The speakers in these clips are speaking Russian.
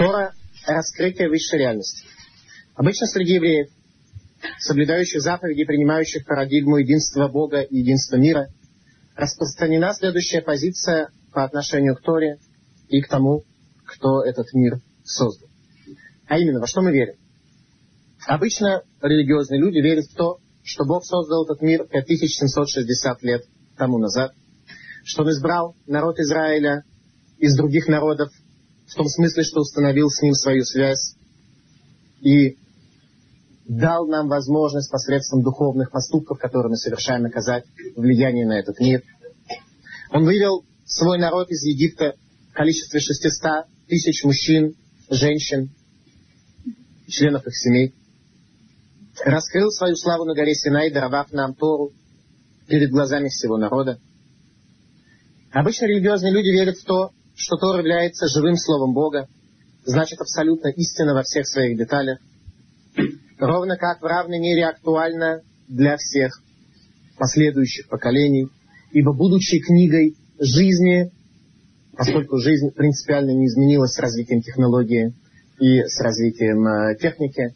Тора – раскрытие высшей реальности. Обычно среди евреев, соблюдающих заповеди, принимающих парадигму единства Бога и единства мира, распространена следующая позиция по отношению к Торе и к тому, кто этот мир создал. А именно, во что мы верим? Обычно религиозные люди верят в то, что Бог создал этот мир 5760 лет тому назад, что Он избрал народ Израиля из других народов, в том смысле, что установил с ним свою связь и дал нам возможность посредством духовных поступков, которые мы совершаем, оказать влияние на этот мир. Он вывел свой народ из Египта в количестве 600 тысяч мужчин, женщин, членов их семей. Раскрыл свою славу на горе Синай, даровав нам Тору перед глазами всего народа. Обычно религиозные люди верят в то, что Тор является живым словом Бога, значит абсолютно истина во всех своих деталях, ровно как в равной мере актуальна для всех последующих поколений, ибо будучи книгой жизни, поскольку жизнь принципиально не изменилась с развитием технологии и с развитием э, техники,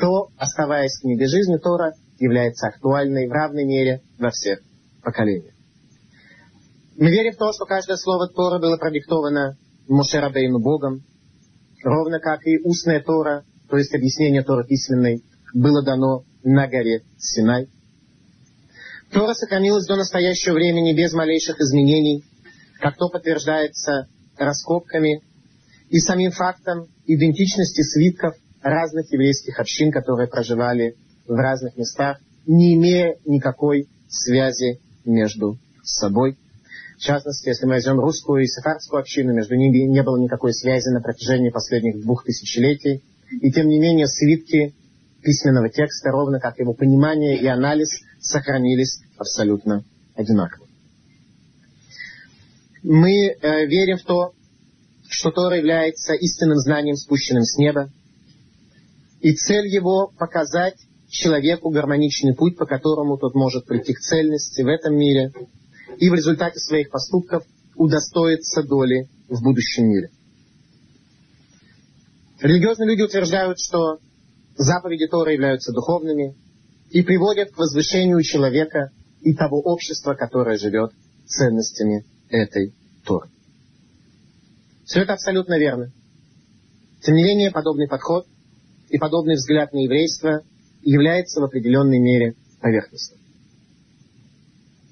то, оставаясь книгой жизни, Тора является актуальной в равной мере во всех поколениях. Мы верим в то, что каждое слово Тора было продиктовано Моше Рабейну Богом, ровно как и устная Тора, то есть объяснение Торы письменной, было дано на горе Синай. Тора сохранилась до настоящего времени без малейших изменений, как то подтверждается раскопками и самим фактом идентичности свитков разных еврейских общин, которые проживали в разных местах, не имея никакой связи между собой. В частности, если мы возьмем русскую и сефардскую общину, между ними не было никакой связи на протяжении последних двух тысячелетий. И тем не менее свитки письменного текста, ровно как его понимание и анализ, сохранились абсолютно одинаково. Мы э, верим в то, что Тора является истинным знанием, спущенным с неба. И цель его — показать человеку гармоничный путь, по которому тот может прийти к цельности в этом мире и в результате своих поступков удостоиться доли в будущем мире. Религиозные люди утверждают, что заповеди Тора являются духовными и приводят к возвышению человека и того общества, которое живет ценностями этой Торы. Все это абсолютно верно. Тем не менее, подобный подход и подобный взгляд на еврейство является в определенной мере поверхностным.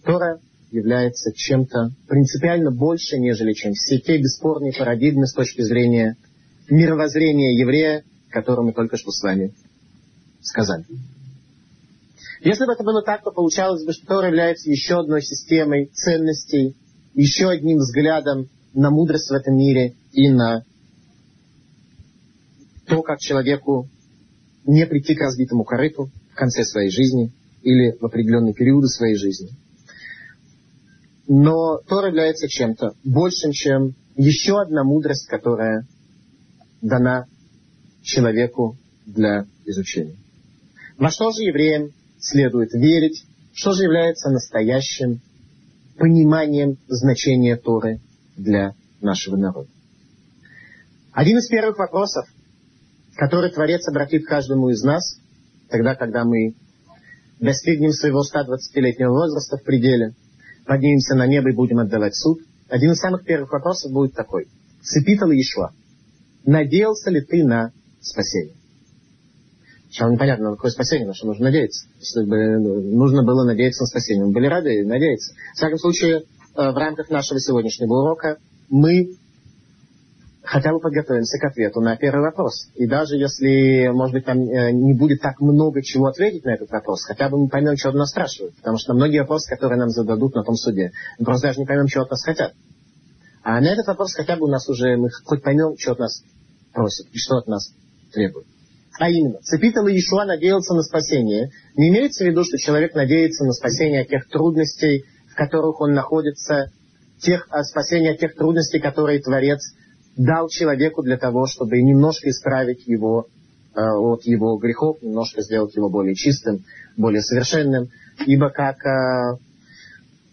Тора является чем-то принципиально больше, нежели чем все те бесспорные парадигмы с точки зрения мировоззрения еврея, которое мы только что с вами сказали. Если бы это было так, то получалось бы, что Тора является еще одной системой ценностей, еще одним взглядом на мудрость в этом мире и на то, как человеку не прийти к разбитому корыту в конце своей жизни или в определенные периоды своей жизни. Но Тора является чем-то большим, чем еще одна мудрость, которая дана человеку для изучения. Во что же евреям следует верить? Что же является настоящим пониманием значения Торы для нашего народа? Один из первых вопросов, который Творец обратит каждому из нас, тогда, когда мы достигнем своего 120-летнего возраста в пределе, поднимемся на небо и будем отдавать суд, один из самых первых вопросов будет такой. Цепитал Ишуа, надеялся ли ты на спасение? Сначала непонятно, на какое спасение, на что нужно надеяться. Если бы нужно было надеяться на спасение, мы были рады надеяться. В всяком случае, э, в рамках нашего сегодняшнего урока мы хотя бы подготовимся к ответу на первый вопрос. И даже если, может быть, там э, не будет так много чего ответить на этот вопрос, хотя бы мы поймем, от нас спрашивают. Потому что многие вопросы, которые нам зададут на том суде, мы просто даже не поймем, чего от нас хотят. А на этот вопрос хотя бы у нас уже, мы хоть поймем, что от нас просят и что от нас требуют. А именно, Цепитал Иешуа надеялся на спасение. Не имеется в виду, что человек надеется на спасение от тех трудностей, в которых он находится, тех, а спасение от тех трудностей, которые Творец дал человеку для того, чтобы немножко исправить его э, от его грехов, немножко сделать его более чистым, более совершенным. Ибо как э,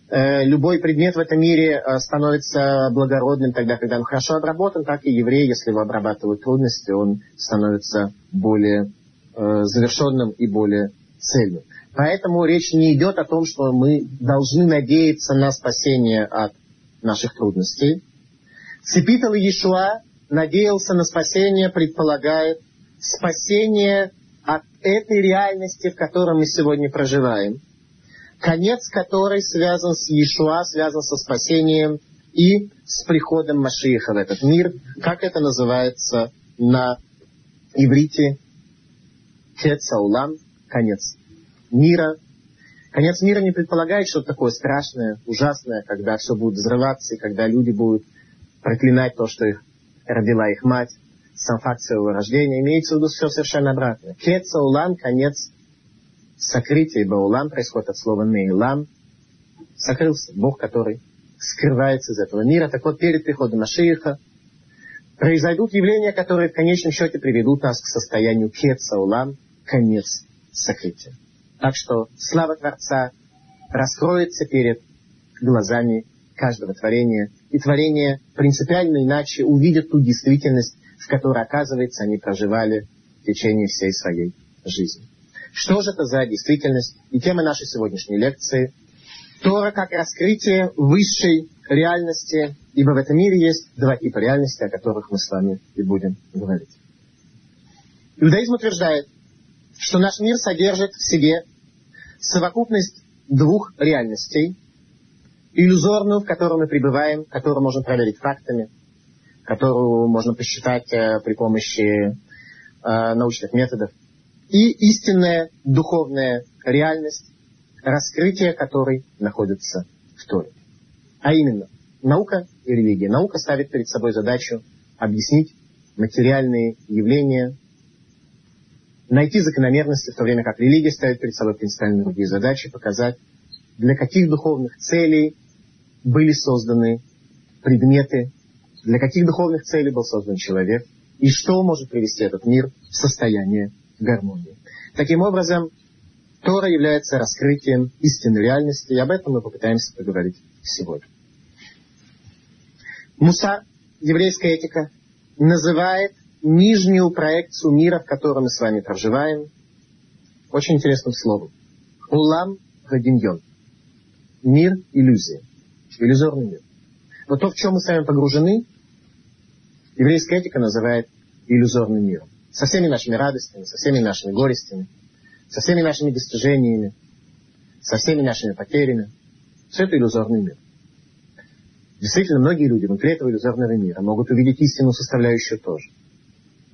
э, любой предмет в этом мире становится благородным тогда, когда он хорошо обработан, так и еврей, если его обрабатывают трудности, он становится более завершенным и более цельным. Поэтому речь не идет о том, что мы должны надеяться на спасение от наших трудностей. Цепитал Иешуа надеялся на спасение, предполагает спасение от этой реальности, в которой мы сегодня проживаем, конец которой связан с Иешуа, связан со спасением и с приходом Машииха в этот мир, как это называется на иврите? Кецаулам, конец мира. Конец мира не предполагает что-то такое страшное, ужасное, когда все будет взрываться, и когда люди будут проклинать то, что их родила их мать, сам факт своего рождения. Имеется в виду все совершенно обратно. Кеца улам, конец сокрытия, ибо улам происходит от слова нейлам. Сокрылся Бог, который скрывается из этого мира. Так вот, перед приходом Машииха произойдут явления, которые в конечном счете приведут нас к состоянию кеца улам, конец сокрытия. Так что слава Творца раскроется перед глазами каждого творения, и творение принципиально иначе увидят ту действительность, в которой, оказывается, они проживали в течение всей своей жизни. Что же это за действительность? И тема нашей сегодняшней лекции – Тора как раскрытие высшей реальности, ибо в этом мире есть два типа реальности, о которых мы с вами и будем говорить. Иудаизм утверждает, что наш мир содержит в себе совокупность двух реальностей, иллюзорную, в которой мы пребываем, которую можно проверить фактами, которую можно посчитать э, при помощи э, научных методов, и истинная духовная реальность, раскрытие которой находится в Торе. А именно, наука и религия. Наука ставит перед собой задачу объяснить материальные явления, найти закономерности, в то время как религия ставит перед собой принципиально другие задачи, показать, для каких духовных целей были созданы предметы, для каких духовных целей был создан человек, и что может привести этот мир в состояние гармонии. Таким образом, Тора является раскрытием истинной реальности, и об этом мы попытаемся поговорить сегодня. Муса, еврейская этика, называет нижнюю проекцию мира, в котором мы с вами проживаем, очень интересным словом. Улам Гадиньон. Мир иллюзия. Иллюзорный мир. Но то, в чем мы с вами погружены, еврейская этика называет иллюзорным миром. Со всеми нашими радостями, со всеми нашими горестями, со всеми нашими достижениями, со всеми нашими потерями. Все это иллюзорный мир. Действительно, многие люди внутри этого иллюзорного мира могут увидеть истинную составляющую тоже.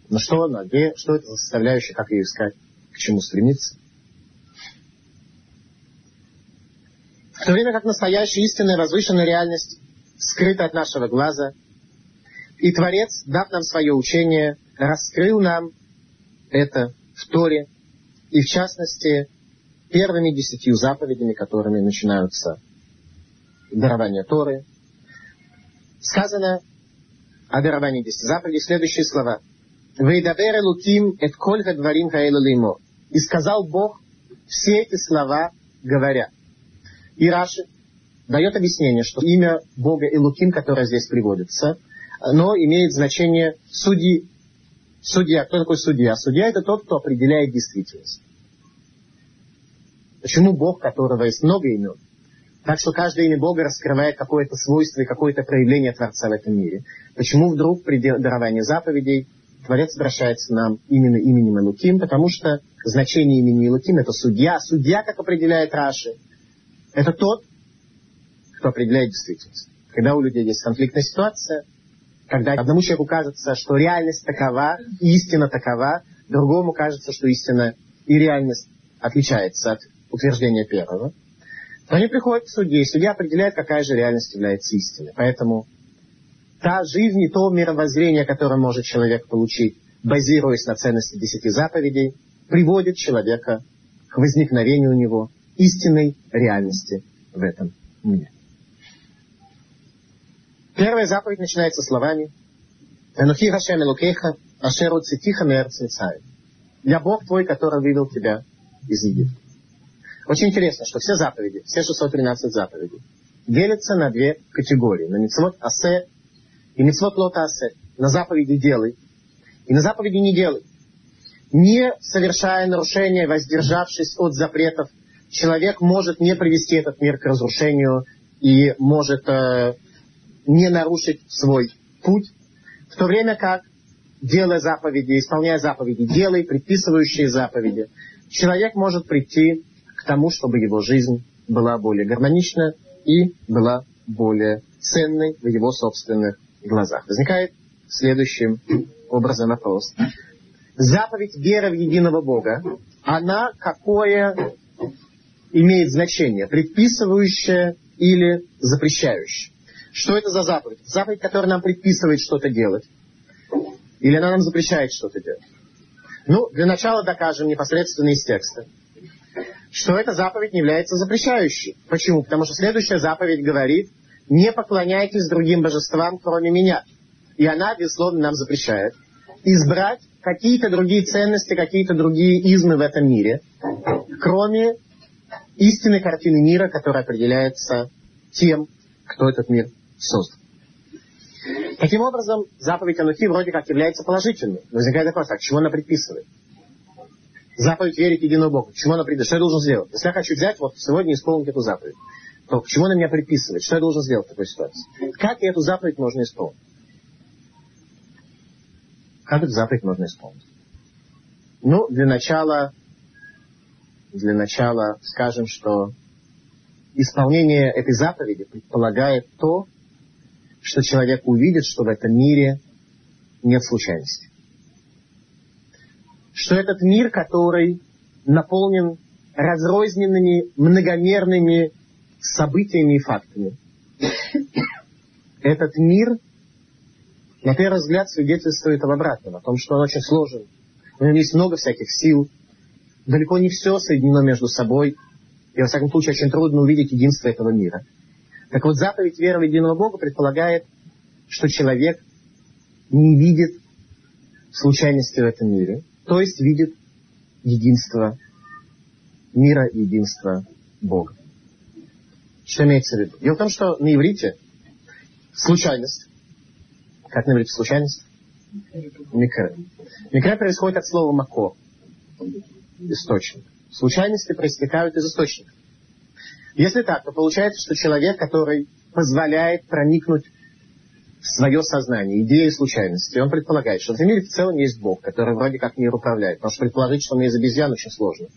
Но что она, где, что это за составляющая, как ее искать, к чему стремиться? В то время как настоящая истинная возвышенная реальность скрыта от нашего глаза, и Творец, дав нам свое учение, раскрыл нам это в Торе, и в частности, первыми десятью заповедями, которыми начинаются дарование Торы, сказано о даровании десяти заповедей следующие слова – «Вейдабер Луким эт коль гадварим хаэлу леймо». И сказал Бог все эти слова, говоря. И Раши дает объяснение, что имя Бога Элуким, которое здесь приводится, оно имеет значение судьи. Судья. Кто такой судья? Судья это тот, кто определяет действительность. Почему Бог, которого есть много имен, так что каждое имя Бога раскрывает какое-то свойство и какое-то проявление Творца в этом мире. Почему вдруг при даровании заповедей Творец обращается к нам именно именем Элуким, потому что значение имени Элуким это судья. Судья, как определяет Раши, это тот, кто определяет действительность. Когда у людей есть конфликтная ситуация, когда одному человеку кажется, что реальность такова, истина такова, другому кажется, что истина и реальность отличается от утверждения первого, то они приходят к судье, и судья определяет, какая же реальность является истиной. Поэтому та жизнь и то мировоззрение, которое может человек получить, базируясь на ценности десяти заповедей, приводит человека к возникновению у него истинной реальности в этом мире. Первая заповедь начинается словами «Энухи Хашем Элукеха, Ашеру Цитиха Мерц «Я Бог твой, который вывел тебя из Египта». Очень интересно, что все заповеди, все 613 заповедей, делится на две категории. На мицвод асе и мицвод лота асе. На заповеди делай и на заповеди не делай. Не совершая нарушения, воздержавшись от запретов, человек может не привести этот мир к разрушению и может э, не нарушить свой путь, в то время как, делая заповеди, исполняя заповеди, делай предписывающие заповеди, человек может прийти к тому, чтобы его жизнь была более гармонична и была более ценной в его собственных глазах. Возникает следующим образом вопрос. Заповедь веры в единого Бога, она какое имеет значение? Предписывающее или запрещающее? Что это за заповедь? Заповедь, которая нам предписывает что-то делать. Или она нам запрещает что-то делать? Ну, для начала докажем непосредственно из текста, что эта заповедь не является запрещающей. Почему? Потому что следующая заповедь говорит, не поклоняйтесь другим божествам, кроме меня. И она, безусловно, нам запрещает избрать какие-то другие ценности, какие-то другие измы в этом мире, кроме истинной картины мира, которая определяется тем, кто этот мир создал. Таким образом, заповедь Анухи вроде как является положительной. Возникает вопрос, а чему она предписывает? Заповедь верить Бога. К чему она предписывает? Что я должен сделать? Если я хочу взять, вот сегодня исполнить эту заповедь, то к чему она меня предписывает? Что я должен сделать в такой ситуации? Как эту заповедь можно исполнить? Как эту заповедь можно исполнить? Ну, для начала, для начала скажем, что исполнение этой заповеди предполагает то, что человек увидит, что в этом мире нет случайности. Что этот мир, который наполнен разрозненными, многомерными событиями и фактами. Этот мир на первый взгляд свидетельствует об обратном, о том, что он очень сложен. У него есть много всяких сил. Далеко не все соединено между собой. И, во всяком случае, очень трудно увидеть единство этого мира. Так вот, заповедь веры в единого Бога предполагает, что человек не видит случайности в этом мире, то есть видит единство мира и единство Бога. Что имеется в виду? Дело в том, что на иврите случайность как на иврите случайность? Микре. Микре происходит от слова мако. Источник. Случайности проистекают из источника. Если так, то получается, что человек, который позволяет проникнуть в свое сознание, идеи случайности, он предполагает, что в мире в целом есть Бог, который вроде как мир управляет. Потому что предположить, что он из обезьян, очень сложно.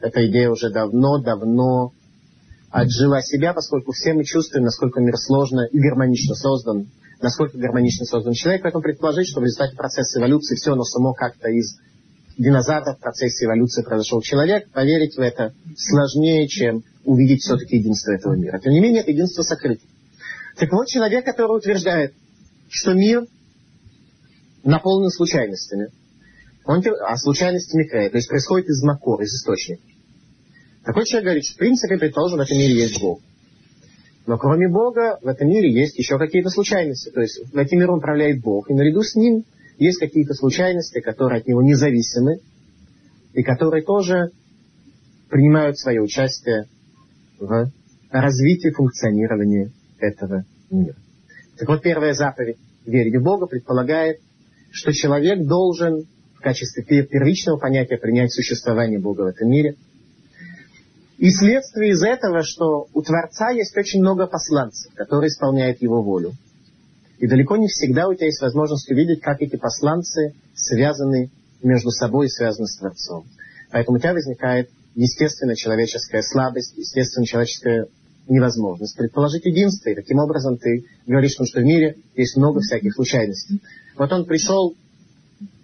Эта идея уже давно-давно отжила себя, поскольку все мы чувствуем, насколько мир сложно и гармонично создан, насколько гармонично создан человек. Поэтому предположить, что в результате процесса эволюции все оно само как-то из динозавров в процессе эволюции произошел человек, поверить в это сложнее, чем увидеть все-таки единство этого мира. Тем не менее, это единство сокрыто. Так вот, человек, который утверждает, что мир наполнен случайностями, он, а случайности микроя, то есть происходит из макор, из источника. Такой человек говорит, что в принципе, предположим, в этом мире есть Бог. Но кроме Бога в этом мире есть еще какие-то случайности. То есть в этом мире управляет Бог. И наряду с ним есть какие-то случайности, которые от него независимы. И которые тоже принимают свое участие в развитии функционирования этого мира. Так вот, первая заповедь верить в Бога предполагает, что человек должен в качестве первичного понятия принять существование Бога в этом мире – и следствие из этого, что у Творца есть очень много посланцев, которые исполняют его волю. И далеко не всегда у тебя есть возможность увидеть, как эти посланцы связаны между собой и связаны с Творцом. Поэтому у тебя возникает естественно человеческая слабость, естественно человеческая невозможность предположить единство. И таким образом ты говоришь, что в мире есть много всяких случайностей. Вот он пришел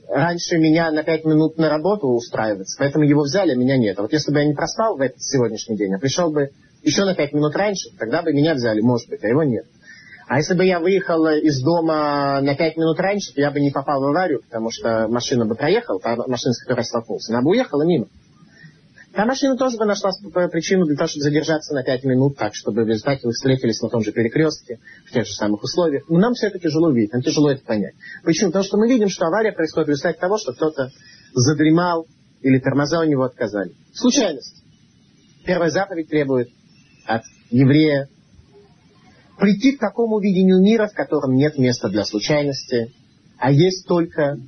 раньше меня на пять минут на работу устраиваться, поэтому его взяли, а меня нет. А вот если бы я не проспал в этот сегодняшний день, а пришел бы еще на пять минут раньше, тогда бы меня взяли, может быть, а его нет. А если бы я выехал из дома на пять минут раньше, то я бы не попал в аварию, потому что машина бы проехала, машина, с которой столкнулся, она бы уехала мимо. Та машина тоже бы нашла причину для того, чтобы задержаться на пять минут, так, чтобы в результате вы встретились на том же перекрестке, в тех же самых условиях. Но нам все это тяжело видеть, нам тяжело это понять. Почему? Потому что мы видим, что авария происходит в результате того, что кто-то задремал или тормоза у него отказали. Случайность. Первая заповедь требует от еврея прийти к такому видению мира, в котором нет места для случайности, а есть только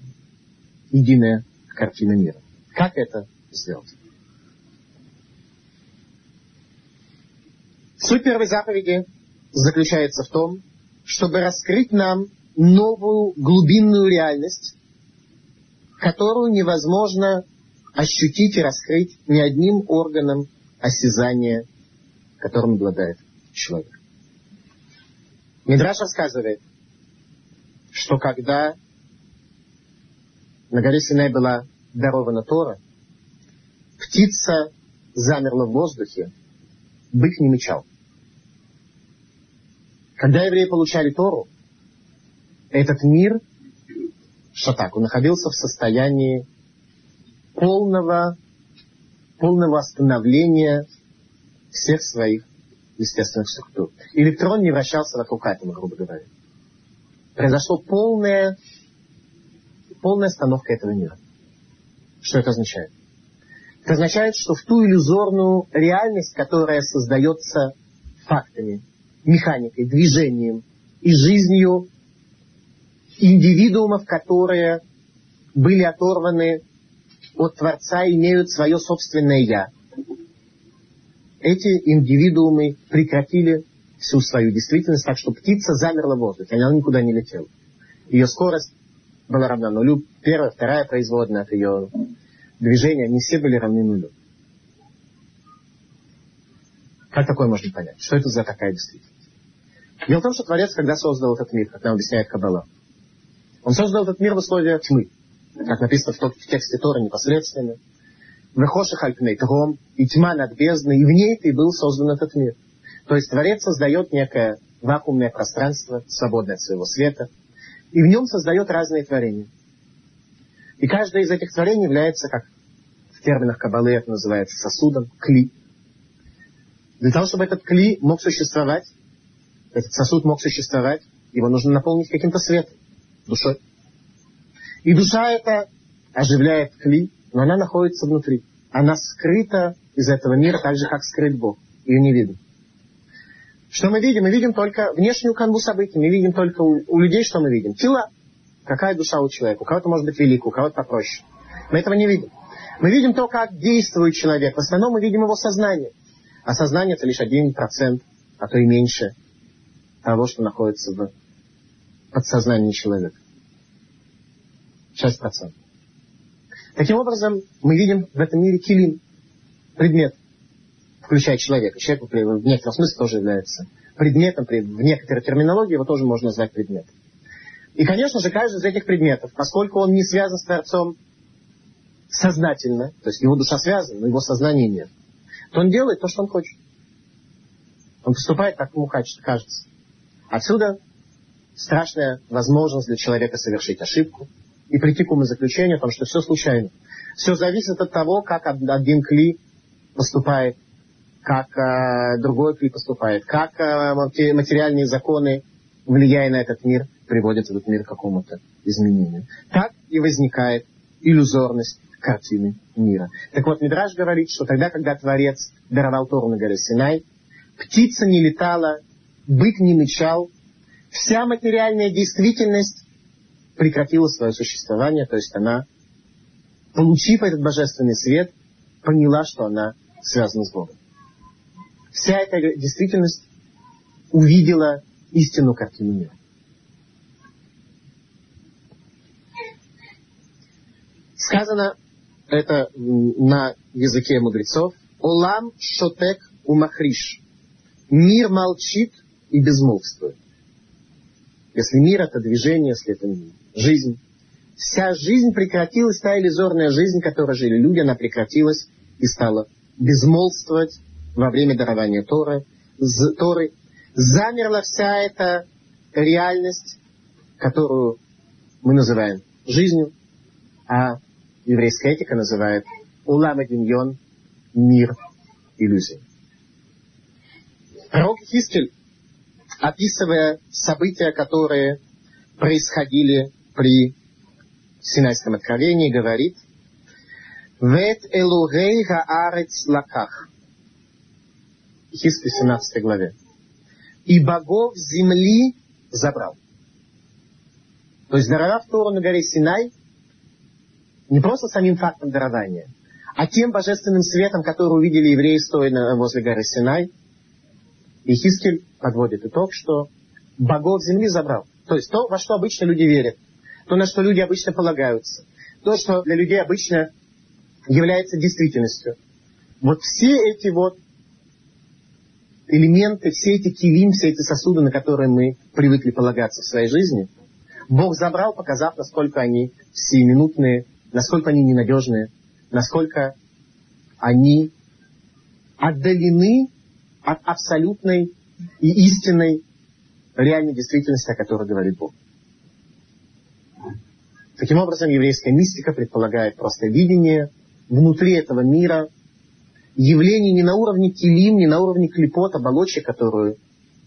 единая картина мира. Как это сделать? Суть первой заповеди заключается в том, чтобы раскрыть нам новую глубинную реальность, которую невозможно ощутить и раскрыть ни одним органом осязания, которым обладает человек. Мидраш рассказывает, что когда на горе Синай была дарована Тора, птица замерла в воздухе, бык не мечал. Когда евреи получали Тору, этот мир, он находился в состоянии полного, полного остановления всех своих естественных структур. Электрон не вращался вокруг атома, грубо говоря. Произошло полное, полная остановка этого мира. Что это означает? Это означает, что в ту иллюзорную реальность, которая создается фактами, механикой, движением и жизнью индивидуумов, которые были оторваны от Творца, имеют свое собственное «я», эти индивидуумы прекратили всю свою действительность, так что птица замерла в воздухе, она никуда не летела. Ее скорость была равна нулю, первая, вторая производная от ее движения, они все были равны нулю. Как такое можно понять? Что это за такая действительность? Дело в том, что Творец, когда создал этот мир, как нам объясняет Каббала, он создал этот мир в условиях тьмы, как написано в, в тексте Тора непосредственно, Вехоших альпней тром, и тьма над бездной, и в ней ты был создан этот мир. То есть Творец создает некое вакуумное пространство, свободное от своего света, и в нем создает разные творения. И каждое из этих творений является, как в терминах Кабалы это называется, сосудом, кли. Для того, чтобы этот кли мог существовать, этот сосуд мог существовать, его нужно наполнить каким-то светом, душой. И душа это оживляет кли, но она находится внутри. Она скрыта из этого мира, так же, как скрыт Бог. Ее не видно. Что мы видим? Мы видим только внешнюю канву событий. Мы видим только у, у людей, что мы видим? Тела. Какая душа у человека? У кого-то может быть великая, у кого-то попроще. Мы этого не видим. Мы видим то, как действует человек. В основном мы видим его сознание. А сознание это лишь один процент, а то и меньше того, что находится в подсознании человека. Шесть процентов. Таким образом, мы видим в этом мире килим, предмет, включая человека. Человек в некотором смысле тоже является предметом, в некоторой терминологии его тоже можно назвать предметом. И, конечно же, каждый из этих предметов, поскольку он не связан с Творцом сознательно, то есть его душа связана, но его сознание нет, то он делает то, что он хочет. Он поступает, как ему кажется. Отсюда страшная возможность для человека совершить ошибку, и прийти к умозаключению о том, что все случайно. Все зависит от того, как один кли поступает, как э, другой кли поступает, как э, материальные законы, влияя на этот мир, приводят этот мир к какому-то изменению. Так и возникает иллюзорность картины мира. Так вот, Мидраж говорит, что тогда, когда Творец даровал Тору на горе Синай, птица не летала, бык не мычал, вся материальная действительность прекратила свое существование, то есть она, получив этот божественный свет, поняла, что она связана с Богом. Вся эта действительность увидела истину картину мира. Сказано это на языке мудрецов. Олам шотек умахриш. Мир молчит и безмолвствует. Если мир это движение, если это жизнь. Вся жизнь прекратилась, та иллюзорная жизнь, которой жили люди, она прекратилась и стала безмолвствовать во время дарования Торы. З, Торы. Замерла вся эта реальность, которую мы называем жизнью, а еврейская этика называет улам Диньон мир иллюзий. Пророк Хискель, описывая события, которые происходили при Синайском откровении говорит «Вет элугей гаарец лаках» Хискли 17 главе. и богов земли забрал. То есть даровав Тору на горе Синай, не просто самим фактом дарования, а тем божественным светом, который увидели евреи, стоя возле горы Синай, и Хискель подводит итог, что богов земли забрал. То есть то, во что обычно люди верят, то, на что люди обычно полагаются, то, что для людей обычно является действительностью. Вот все эти вот элементы, все эти килим, все эти сосуды, на которые мы привыкли полагаться в своей жизни, Бог забрал, показав, насколько они сиюминутные, насколько они ненадежные, насколько они отдалены от абсолютной и истинной реальной действительности, о которой говорит Бог. Таким образом, еврейская мистика предполагает просто видение внутри этого мира явлений не на уровне килим, не на уровне клепот, оболочек, которую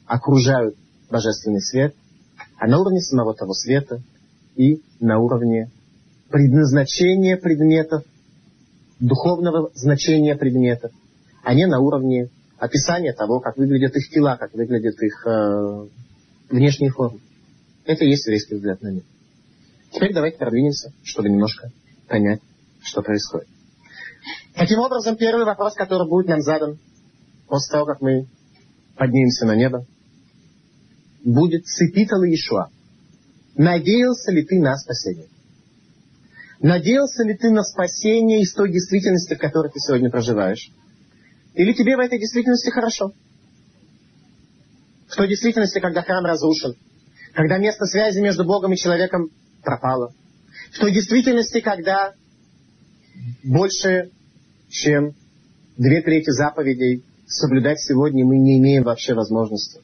окружают божественный свет, а на уровне самого того света и на уровне предназначения предметов, духовного значения предметов, а не на уровне описания того, как выглядят их тела, как выглядят их э, внешние формы. Это и есть еврейский взгляд на мир. Теперь давайте продвинемся, чтобы немножко понять, что происходит. Таким образом, первый вопрос, который будет нам задан после того, как мы поднимемся на небо, будет «Цепитала Иешуа». Надеялся ли ты на спасение? Надеялся ли ты на спасение из той действительности, в которой ты сегодня проживаешь? Или тебе в этой действительности хорошо? В той действительности, когда храм разрушен, когда место связи между Богом и человеком пропало. В той действительности, когда больше, чем две трети заповедей соблюдать сегодня мы не имеем вообще возможности.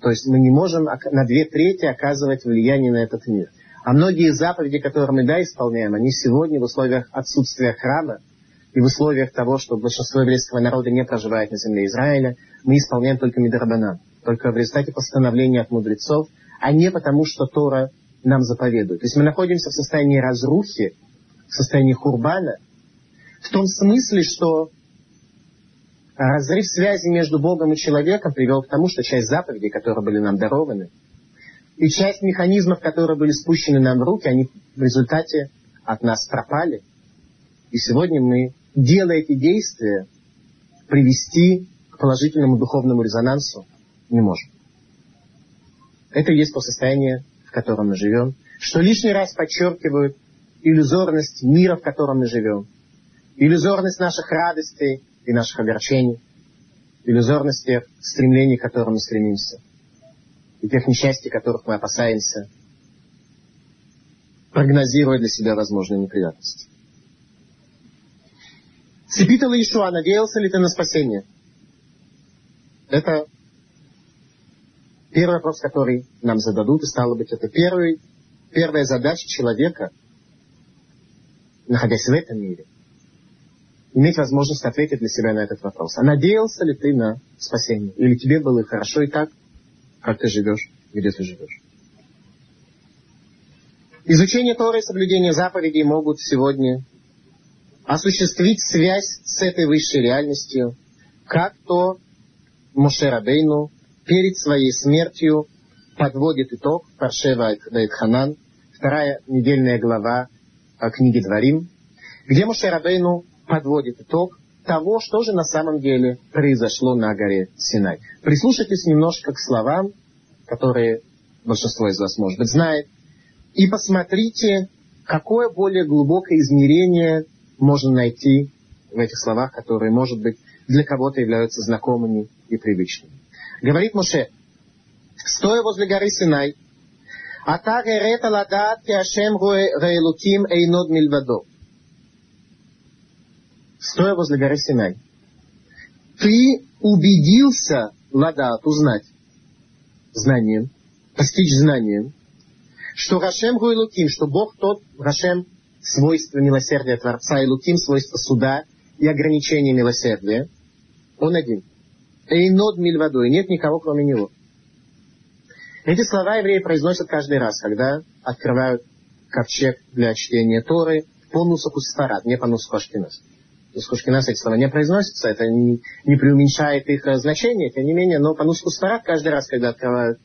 То есть мы не можем на две трети оказывать влияние на этот мир. А многие заповеди, которые мы да исполняем, они сегодня в условиях отсутствия храма и в условиях того, что большинство еврейского народа не проживает на земле Израиля, мы исполняем только Мидрабана, только в результате постановления от мудрецов, а не потому, что Тора нам заповедует. То есть мы находимся в состоянии разрухи, в состоянии хурбана, в том смысле, что разрыв связи между Богом и человеком привел к тому, что часть заповедей, которые были нам дарованы, и часть механизмов, которые были спущены нам в руки, они в результате от нас пропали. И сегодня мы, делая эти действия, привести к положительному духовному резонансу не можем. Это и есть то состояние, котором мы живем, что лишний раз подчеркивают иллюзорность мира, в котором мы живем, иллюзорность наших радостей и наших огорчений, иллюзорность тех стремлений, к которым мы стремимся – и тех несчастий, которых мы опасаемся, прогнозируя для себя возможные неприятности. Цепитал Ишуа, надеялся ли ты на спасение? Это первый вопрос, который нам зададут, и стало быть, это первый, первая задача человека, находясь в этом мире, иметь возможность ответить для себя на этот вопрос. А надеялся ли ты на спасение? Или тебе было хорошо и так, как ты живешь, где ты живешь. Изучение Торы и соблюдение заповедей могут сегодня осуществить связь с этой высшей реальностью, как то Моше Рабейну перед своей смертью подводит итог Паршева Ханан, вторая недельная глава книги Дворим, где Моше Рабейну подводит итог того, что же на самом деле произошло на горе Синай. Прислушайтесь немножко к словам, которые большинство из вас, может быть, знает, и посмотрите, какое более глубокое измерение можно найти в этих словах, которые, может быть, для кого-то являются знакомыми и привычными. Говорит Моше, стоя возле горы Синай, «Ата герета ладат ки Ашем реэлуким эйнод мильвадо» стоя возле горы Синай, ты убедился, ладат, узнать, знанием, постичь знанием, что Рашем Гуилуким, что Бог тот, Рашем, свойство милосердия Творца, и Луким, свойство суда и ограничения милосердия, он один. Эйнод мильвадой, нет никого, кроме него. Эти слова евреи произносят каждый раз, когда открывают ковчег для чтения Торы по нусаху Сфарад, не по нусаху Ашкиназ. из Хушкинаса эти слова не произносятся, это не, не преуменьшает их э, значение, тем не менее, но по Нуску Сфарат каждый раз, когда открывают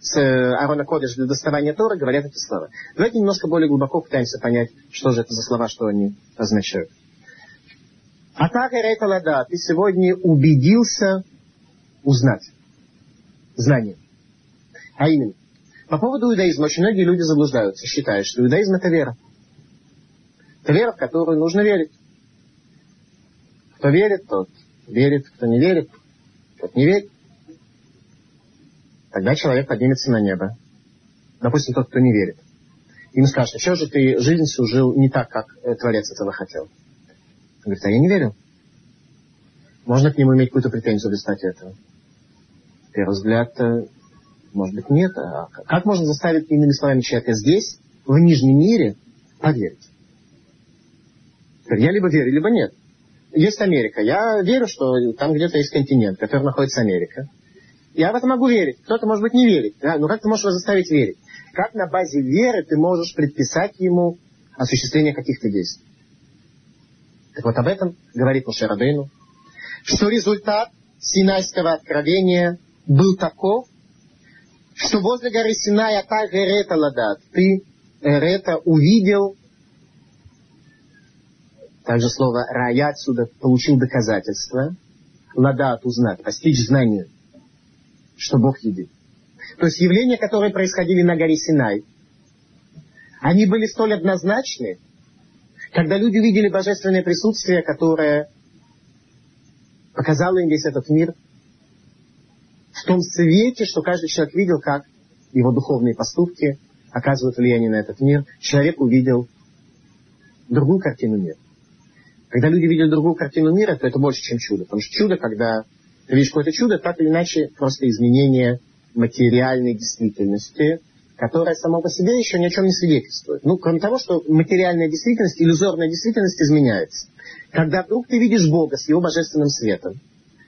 с э, Арона Кодыш для доставания Тора, говорят эти слова. Давайте немножко более глубоко пытаемся понять, что же это за слова, что они означают. Атака Рейта Лада, ты сегодня убедился узнать знание. А именно, по поводу иудаизма очень многие люди заблуждаются, считают, что иудаизм это вера. Это вера, в которую нужно верить. Кто верит, тот верит, кто не верит, тот не верит. Тогда человек поднимется на небо. Допустим, тот, кто не верит. Ему скажет, а что же ты жизнь всю жил не так, как э, Творец этого хотел? Говорит, а я не верю. Можно к нему иметь какую-то претензию в результате этого? Первый взгляд, э, может быть, нет. А как можно заставить, иными словами, человека здесь, в Нижнем мире, поверить? Я либо верю, либо нет. Есть Америка. Я верю, что там где-то есть континент, который находится Америка. Я в это могу верить. Кто-то, может быть, не верит. Да? Но как ты можешь его заставить верить? Как на базе веры ты можешь предписать ему осуществление каких-то действий? Так вот об этом говорит Мушерабейну, что результат Синайского откровения был таков, что возле горы Синая так Эрета Ладат, ты, Эрета, увидел, также слово рая отсюда получил доказательство, Ладат узнать, постичь знание, что Бог един. То есть явления, которые происходили на горе Синай, они были столь однозначны, когда люди видели божественное присутствие, которое показало им весь этот мир – в том свете, что каждый человек видел, как его духовные поступки оказывают влияние на этот мир. Человек увидел другую картину мира. Когда люди видят другую картину мира, то это больше, чем чудо. Потому что чудо, когда ты видишь какое-то чудо, так или иначе просто изменение материальной действительности, которая само по себе еще ни о чем не свидетельствует. Ну, кроме того, что материальная действительность, иллюзорная действительность изменяется. Когда вдруг ты видишь Бога с Его божественным светом,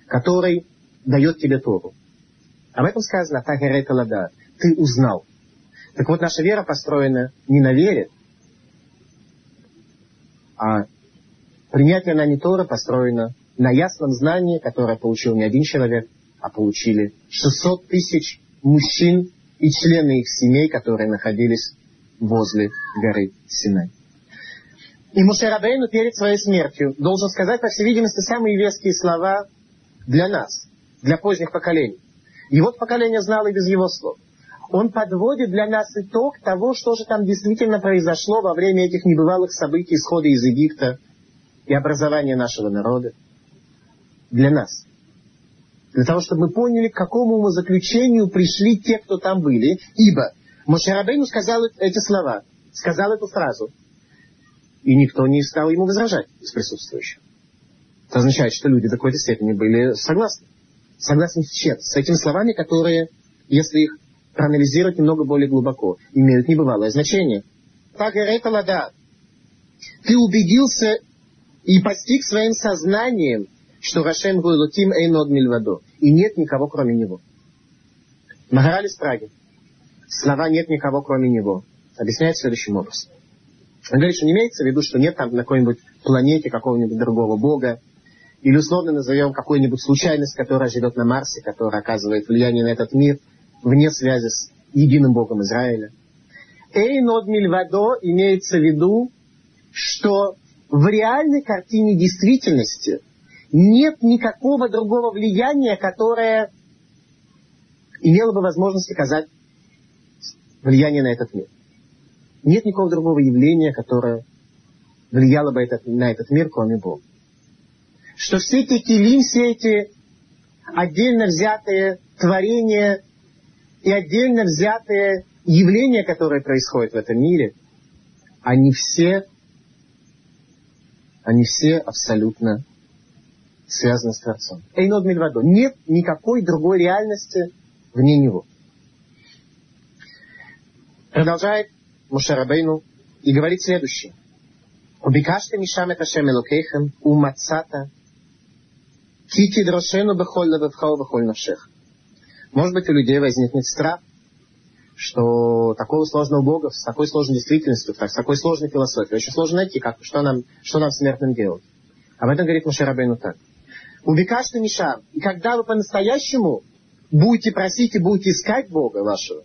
который дает тебе Тору, об этом сказано, Тагерета Лада. Ты узнал. Так вот, наша вера построена не на вере, а принятие на Тора построено на ясном знании, которое получил не один человек, а получили 600 тысяч мужчин и члены их семей, которые находились возле горы Синай. И Мушерабейну перед своей смертью должен сказать, по всей видимости, самые веские слова для нас, для поздних поколений. Его поколение знало и без его слов. Он подводит для нас итог того, что же там действительно произошло во время этих небывалых событий исхода из Египта и образования нашего народа. Для нас. Для того, чтобы мы поняли, к какому заключению пришли те, кто там были. Ибо Мошерабейну сказал эти слова, сказал эту фразу. И никто не стал ему возражать из присутствующих. Это означает, что люди до какой-то степени были согласны. Согласен с чем? С этими словами, которые, если их проанализировать немного более глубоко, имеют небывалое значение. Так. Ты убедился и постиг своим сознанием, что Рашем Гуйлутим Эйнод Мильвадо. И нет никого, кроме него. Магараль из Праги. Слова «нет никого, кроме него» объясняет следующим образом. Он говорит, что не имеется в виду, что нет там на какой-нибудь планете какого-нибудь другого бога, или условно назовем какую-нибудь случайность, которая живет на Марсе, которая оказывает влияние на этот мир вне связи с единым Богом Израиля. Эйнод Мильвадо имеется в виду, что в реальной картине действительности нет никакого другого влияния, которое имело бы возможность оказать влияние на этот мир. Нет никакого другого явления, которое влияло бы этот, на этот мир, кроме Бога что все эти килим, все эти отдельно взятые творения и отдельно взятые явления, которые происходят в этом мире, они все, они все абсолютно связаны с Творцом. Эйнод Мильвадо. Нет никакой другой реальности вне него. Продолжает Мушарабейну и говорит следующее. Убикаште мишам это шем элокейхем, умацата Кити дрошену бехоль левевхау бехоль навшех. Может быть, у людей возникнет страх, что такого сложного Бога, с такой сложной действительностью, с такой сложной философией, очень сложно найти, как, что, нам, что нам смертным делать. Об этом говорит Мушарабейну так. Убекашный Мишам. И когда вы по-настоящему будете просить и будете искать Бога вашего,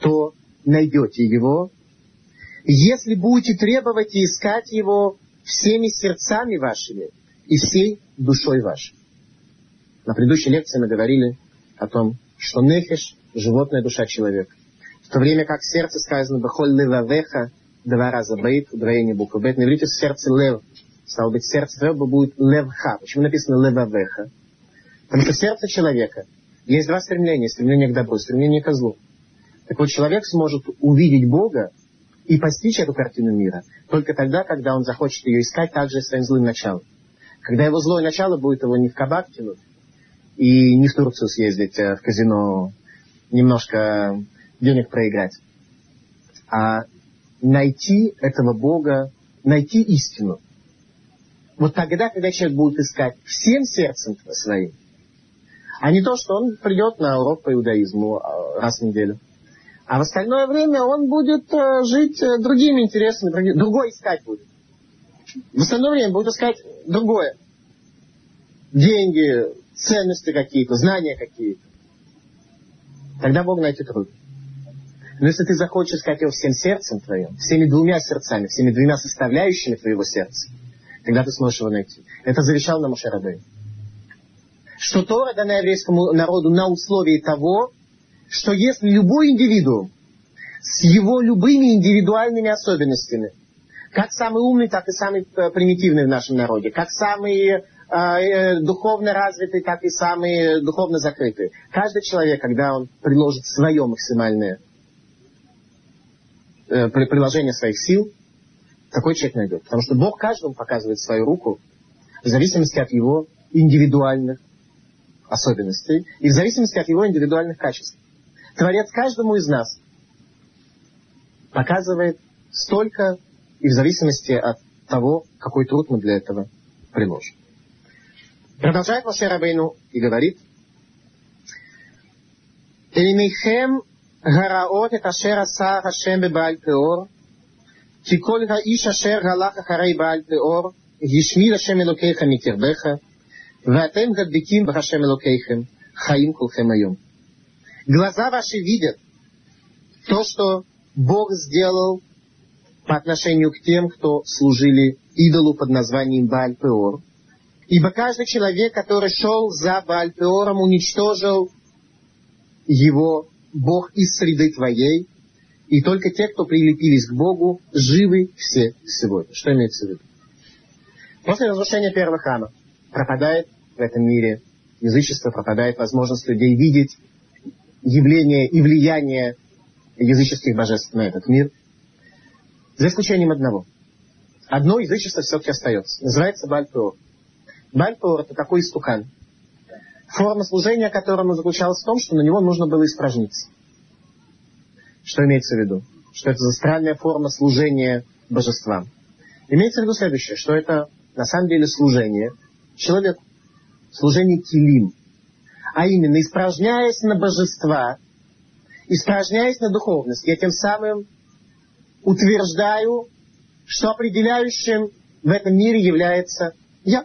то найдете Его. Если будете требовать и искать Его всеми сердцами вашими и всей душой вашей. На предыдущей лекции мы говорили о том, что нефиш – животная душа человека. В то время как сердце сказано «бахоль левавеха» два раза бейт, удвоение буквы бейт. На иврите сердце лев. Стало быть, сердце твоего будет левха. Почему написано левавеха? Потому что сердце человека есть два стремления. Стремление к добру, стремление к злу. Так вот, человек сможет увидеть Бога и постичь эту картину мира только тогда, когда он захочет ее искать также своим злым началом. Когда его злое начало будет его не в кабак тянуть, и не в Турцию съездить э, в казино, немножко денег проиграть, а найти этого Бога, найти истину. Вот тогда, когда человек будет искать всем сердцем своим, а не то, что он придет на урок по иудаизму а, раз в неделю. А в остальное время он будет э, жить э, другими интересами, другое искать будет. В остальное время будет искать другое. Деньги, ценности какие-то, знания какие-то. Тогда Бог найти трудно. Но если ты захочешь искать его всем сердцем твоим, всеми двумя сердцами, всеми двумя составляющими твоего сердца, тогда ты сможешь его найти. Это завещал нам Мушарабей. Что Тора дана еврейскому народу на условии того, что если любой индивидуум с его любыми индивидуальными особенностями, как самый умный, так и самый э, примитивный в нашем народе, как самый э, э, духовно развитый, так и самый духовно закрытый. Каждый человек, когда он приложит свое максимальное приложение своих сил, такой человек найдет. Потому что Бог каждому показывает свою руку в зависимости от его индивидуальных особенностей и в зависимости от его индивидуальных качеств. Творец каждому из нас показывает столько и в зависимости от того, какой труд мы для этого приложим. Продолжает Маше Рабейну и говорит, «Эльмихем гараот это шераса хашем бебаль пеор, Киколь гаиш ашер галаха харей бааль пеор, ешмир ашем элокейха микербеха, ватем гадбиким бахашем элокейхем, хаим кулхем айом. Глаза ваши видят то, что Бог сделал по отношению к тем, кто служили идолу под названием Бааль Ибо каждый человек, который шел за Баальпеором, уничтожил его Бог из среды твоей, и только те, кто прилепились к Богу, живы все сегодня. Что имеется в виду? После разрушения первого храма пропадает в этом мире язычество, пропадает возможность людей видеть явление и влияние языческих божеств на этот мир, за исключением одного. Одно язычество все-таки остается. Называется Бальпеор. Бальпеор это такой истукан. Форма служения которому заключалась в том, что на него нужно было испражниться. Что имеется в виду? Что это за странная форма служения божествам. Имеется в виду следующее, что это на самом деле служение человеку. Служение килим а именно испражняясь на божества, испражняясь на духовность, я тем самым утверждаю, что определяющим в этом мире является я.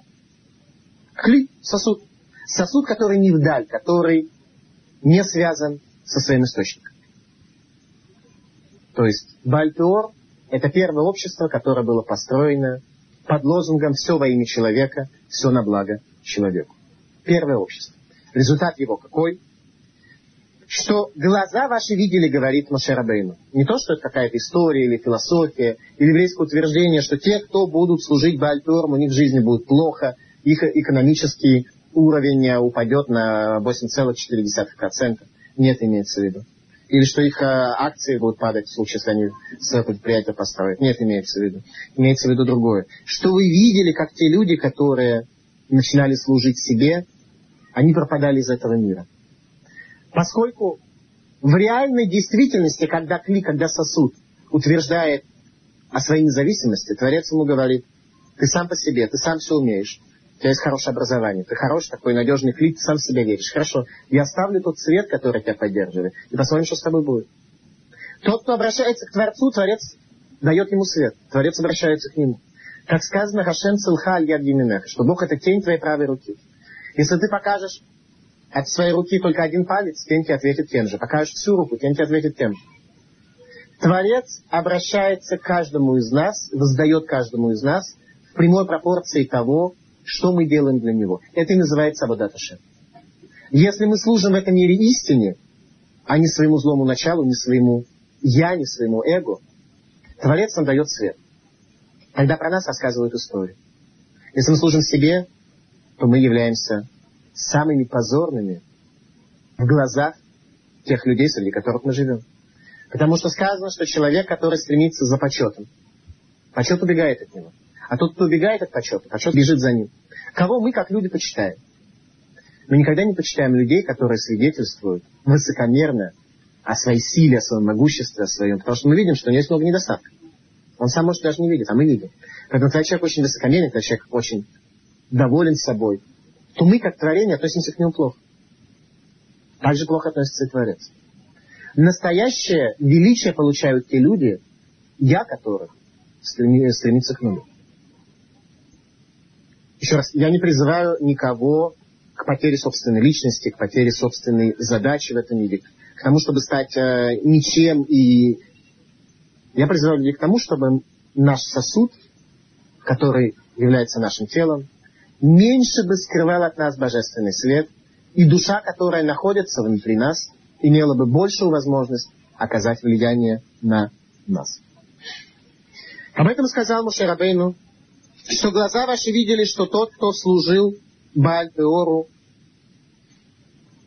Хли, сосуд. Сосуд, который не вдаль, который не связан со своим источником. То есть Бальпиор – это первое общество, которое было построено под лозунгом «все во имя человека, все на благо человеку». Первое общество. Результат его какой? Что глаза ваши видели, говорит Машерабейну. Не то, что это какая-то история или философия, или еврейское утверждение, что те, кто будут служить Баальпюрам, у них в жизни будет плохо, их экономический уровень упадет на 8,4%. Нет, имеется в виду. Или что их а, акции будут падать в случае, если они свое предприятие построят. Нет, имеется в виду. Имеется в виду другое. Что вы видели, как те люди, которые начинали служить себе, они пропадали из этого мира. Поскольку в реальной действительности, когда клик, когда сосуд утверждает о своей независимости, Творец ему говорит, ты сам по себе, ты сам все умеешь, у тебя есть хорошее образование, ты хороший такой надежный клик, ты сам в себя веришь. Хорошо, я оставлю тот свет, который тебя поддерживает, и посмотрим, что с тобой будет. Тот, кто обращается к Творцу, Творец дает ему свет, Творец обращается к нему. Как сказано, Хашем Цилха Аль Яд что Бог это тень твоей правой руки. Если ты покажешь от своей руки только один палец, тень тебе ответит тем же. Покажешь всю руку, тень тебе ответит тем же. Творец обращается к каждому из нас, воздает каждому из нас в прямой пропорции того, что мы делаем для него. Это и называется Абадаташем. Если мы служим в этом мире истине, а не своему злому началу, не своему я, не своему эго, Творец нам дает свет. Когда про нас рассказывают историю. Если мы служим себе, то мы являемся самыми позорными в глазах тех людей, среди которых мы живем. Потому что сказано, что человек, который стремится за почетом, почет убегает от него. А тот, кто убегает от почета, почет бежит за ним. Кого мы, как люди, почитаем? Мы никогда не почитаем людей, которые свидетельствуют высокомерно о своей силе, о своем могуществе, о своем. Потому что мы видим, что у него есть много недостатков. Он сам, может, даже не видит, а мы видим. Поэтому, когда человек очень высокомерный, когда человек очень доволен собой, то мы, как творение, относимся к нему плохо. Так же плохо относится и Творец. Настоящее величие получают те люди, я которых стреми, стремится к нулю. Еще раз, я не призываю никого к потере собственной личности, к потере собственной задачи в этом мире, к тому, чтобы стать э, ничем. И я призываю людей к тому, чтобы наш сосуд, который является нашим телом, меньше бы скрывал от нас божественный свет, и душа, которая находится внутри нас, имела бы большую возможность оказать влияние на нас. Об этом сказал Мушерабейну, что глаза ваши видели, что тот, кто служил Бааль Пеору,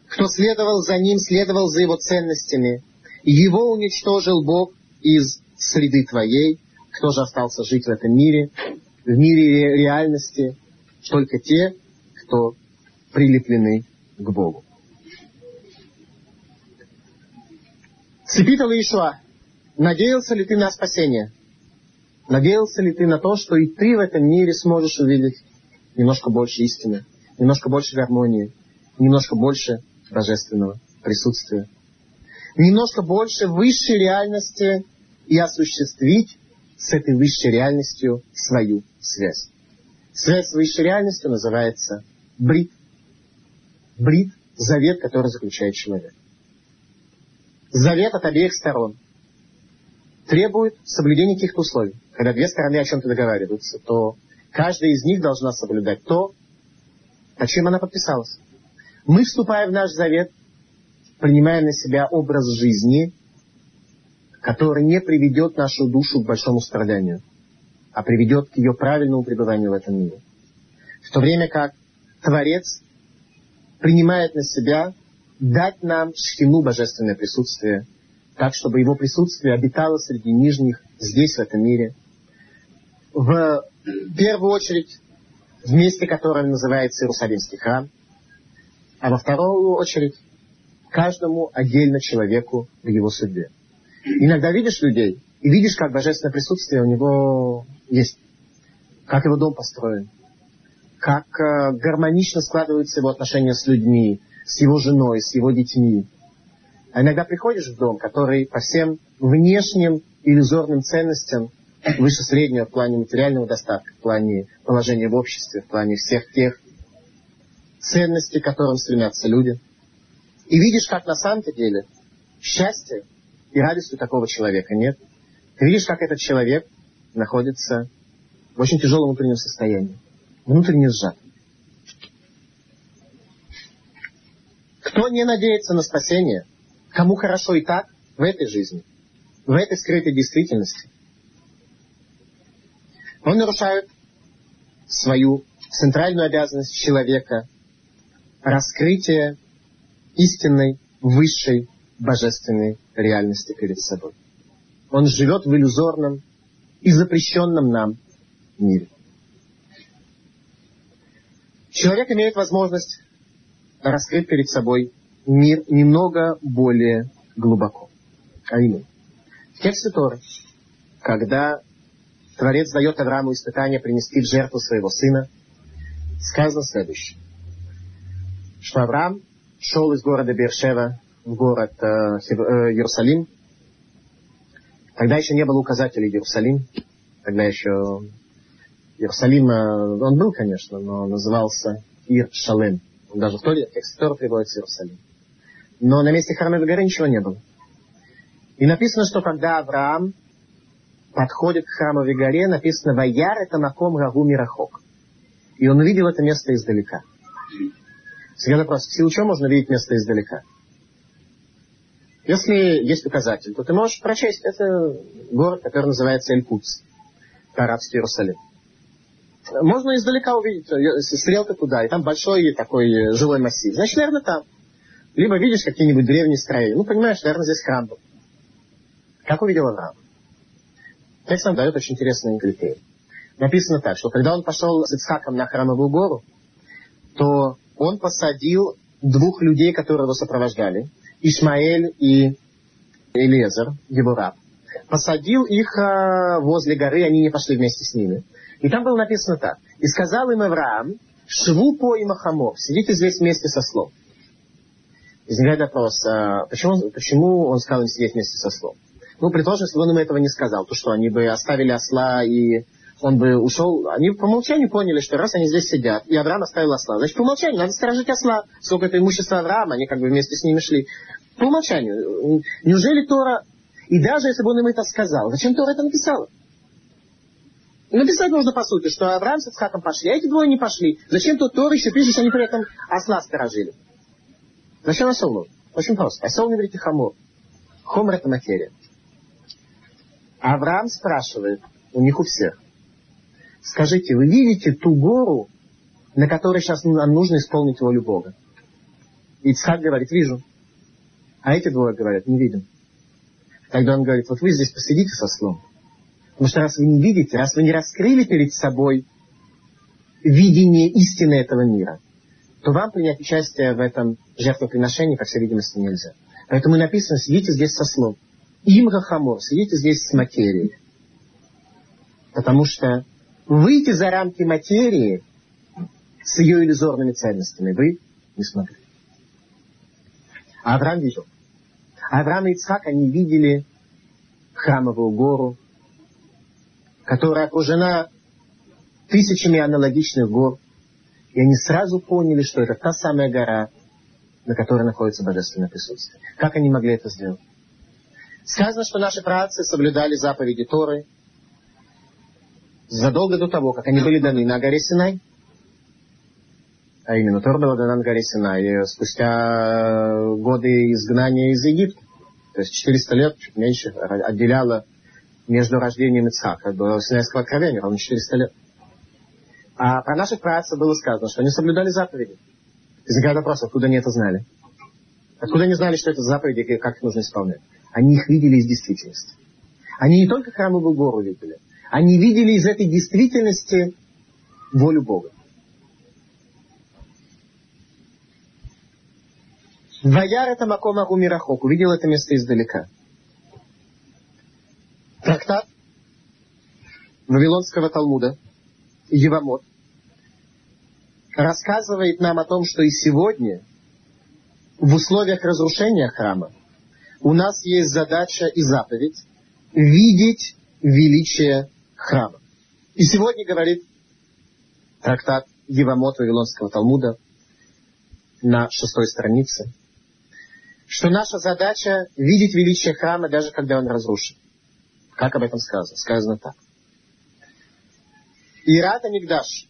кто следовал за ним, следовал за его ценностями, его уничтожил Бог из среды твоей, кто же остался жить в этом мире, в мире реальности, только те, кто прилеплены к Богу. Цепитал Ишуа, надеялся ли ты на спасение? Надеялся ли ты на то, что и ты в этом мире сможешь увидеть немножко больше истины, немножко больше гармонии, немножко больше божественного присутствия, немножко больше высшей реальности и осуществить с этой высшей реальностью свою связь. Связь с высшей реальностью называется брит. Брит – завет, который заключает человек. Завет от обеих сторон требует соблюдения каких-то условий. Когда две стороны о чем-то договариваются, то каждая из них должна соблюдать то, о чем она подписалась. Мы, вступая в наш завет, принимаем на себя образ жизни, который не приведет нашу душу к большому страданию, а приведет к ее правильному пребыванию в этом мире. В то время как Творец принимает на себя дать нам шхину божественное присутствие, так, чтобы его присутствие обитало среди нижних здесь, в этом мире. В первую очередь в месте, которое называется Иерусалимский храм, а во вторую очередь каждому отдельно человеку в его судьбе. Иногда видишь людей, и видишь, как божественное присутствие у него есть, как его дом построен, как э, гармонично складываются его отношения с людьми, с его женой, с его детьми. А иногда приходишь в дом, который по всем внешним иллюзорным ценностям выше среднего в плане материального достатка, в плане положения в обществе, в плане всех тех ценностей, к которым стремятся люди. И видишь, как на самом-то деле счастье и радость у такого человека нет. Ты видишь, как этот человек находится в очень тяжелом внутреннем состоянии, внутренне сжат. Кто не надеется на спасение, кому хорошо и так в этой жизни, в этой скрытой действительности, он нарушает свою центральную обязанность человека раскрытия истинной, высшей, божественной реальности перед собой. Он живет в иллюзорном и запрещенном нам мире. Человек имеет возможность раскрыть перед собой мир немного более глубоко. А именно, в тексте Торы, когда Творец дает Аврааму испытание принести в жертву своего сына, сказано следующее, что Авраам шел из города Бершева в город э, э, Иерусалим. Тогда еще не было указателей Иерусалим, тогда еще Иерусалим, э, он был, конечно, но назывался Ир-Шалем. Он даже в Торе, текст Тора приводится Иерусалим. Но на месте храма горы ничего не было. И написано, что когда Авраам подходит к храмовой горе, написано «Ваяр это маком рагу мирахок». И он увидел это место издалека. Всегда вопрос, в силу чего можно видеть место издалека? Если есть указатель, то ты можешь прочесть. Это город, который называется Эль-Кудс, арабский Иерусалим. Можно издалека увидеть, стрелка туда, и там большой такой жилой массив. Значит, наверное, там. Либо видишь какие-нибудь древние строения. Ну, понимаешь, наверное, здесь храм был. Как увидел Авраам? Текст нам дает очень интересный критерий. Написано так, что когда он пошел с Ицхаком на храмовую гору, то он посадил двух людей, которые его сопровождали, Ишмаэль и Элезер, его раб. Посадил их а, возле горы, они не пошли вместе с ними. И там было написано так. «И сказал им Авраам, шву по и махамов, сидите здесь вместе со слом». Возникает вопрос, а почему, почему он сказал им сидеть вместе со слом? Ну, предположим, если бы он им этого не сказал, то что, они бы оставили осла и он бы ушел, они по умолчанию поняли, что раз они здесь сидят, и Авраам оставил осла, значит, по умолчанию надо сторожить осла. Сколько это имущество Авраама, они как бы вместе с ними шли. По умолчанию. Неужели Тора... И даже если бы он им это сказал, зачем Тора это написала? Написать нужно по сути, что Авраам с Ицхаком пошли, а эти двое не пошли. Зачем тут Тора еще пишет, что они при этом осла сторожили? Зачем нужен? Очень просто. Осел не говорите хамор. Хомер это материя. Авраам спрашивает, у них у всех, Скажите, вы видите ту гору, на которой сейчас нам нужно исполнить волю Бога? Ицхак говорит, вижу. А эти двое говорят, не видим. Тогда он говорит, вот вы здесь посидите со слом. Потому что раз вы не видите, раз вы не раскрыли перед собой видение истины этого мира, то вам принять участие в этом жертвоприношении, по всей видимости, нельзя. Поэтому написано, сидите здесь со слом. Им Рахамор, сидите здесь с материей. Потому что выйти за рамки материи с ее иллюзорными ценностями вы не смогли. А Авраам видел. Авраам и Ицхак, они видели храмовую гору, которая окружена тысячами аналогичных гор, и они сразу поняли, что это та самая гора, на которой находится божественное присутствие. Как они могли это сделать? Сказано, что наши працы соблюдали заповеди Торы, задолго до того, как они были даны на горе Синай. А именно, Тор была дана на горе Синай спустя годы изгнания из Египта. То есть 400 лет, чуть меньше, отделяло между рождением Ицхака до Синайского откровения, ровно 400 лет. А про наших працев было сказано, что они соблюдали заповеди. Возникает вопрос, откуда они это знали? Откуда они знали, что это заповеди и как их нужно исполнять? Они их видели из действительности. Они не только храмовую гору видели, они видели из этой действительности волю Бога. Ваяр это Макома Умирахок, увидел это место издалека. Трактат Вавилонского Талмуда, Евамот, рассказывает нам о том, что и сегодня, в условиях разрушения храма, у нас есть задача и заповедь видеть величие храма. И сегодня говорит трактат Евамот Вавилонского Талмуда на шестой странице, что наша задача видеть величие храма, даже когда он разрушен. Как об этом сказано? Сказано так. Ирата Мигдаш.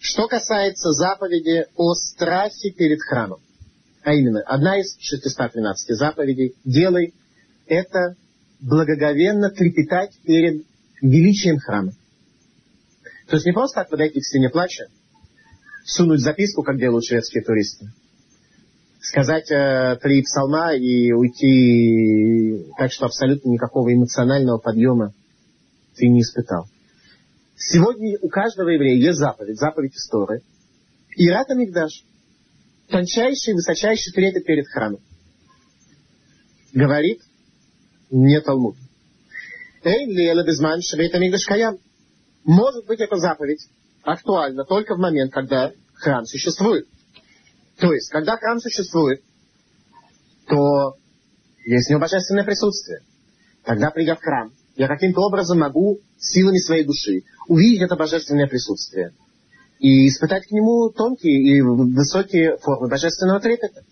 Что касается заповеди о страхе перед храмом, а именно, одна из 613 заповедей «Делай это благоговенно трепетать перед величием храма. То есть не просто так подойти к стене плача, сунуть записку, как делают шведские туристы, сказать э, три псалма и уйти так, что абсолютно никакого эмоционального подъема ты не испытал. Сегодня у каждого еврея есть заповедь, заповедь истории. И Рата Мигдаш, тончайший, высочайший трепет перед храмом. Говорит не Талмуд. Эйн ли эле безман швейта мигдаш каям. Может быть, эта заповедь актуальна только в момент, когда храм существует. То есть, когда храм существует, то есть в нем божественное присутствие. Тогда, придя в храм, я каким-то образом могу силами своей души увидеть это божественное присутствие и испытать к нему тонкие и высокие формы божественного трепета.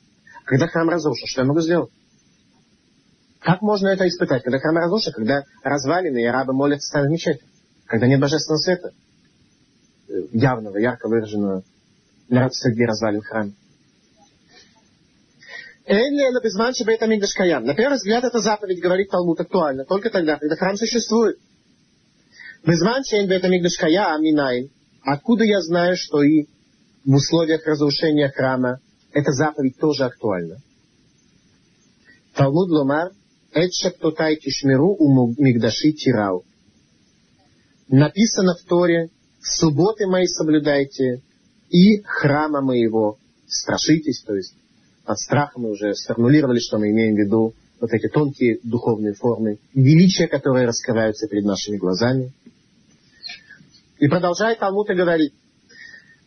Когда храм разрушен, что я могу сделать? Как можно это испытать, когда храм разрушен, когда развалины и арабы молятся ставят мечеть, когда нет божественного света, явного, ярко выраженного, где развалин храм? На первый взгляд, эта заповедь, говорит Талмуд, актуальна только тогда, когда храм существует. Безман шейн кая аминайн. Откуда я знаю, что и в условиях разрушения храма эта заповедь тоже актуальна? Талмуд ломар, эт шептотай тишмиру у мигдаши тирау. Написано в Торе, субботы мои соблюдайте, и храма моего страшитесь, то есть от страха мы уже сформулировали, что мы имеем в виду вот эти тонкие духовные формы, величия, которые раскрываются перед нашими глазами. И продолжает Талмуд и говорит,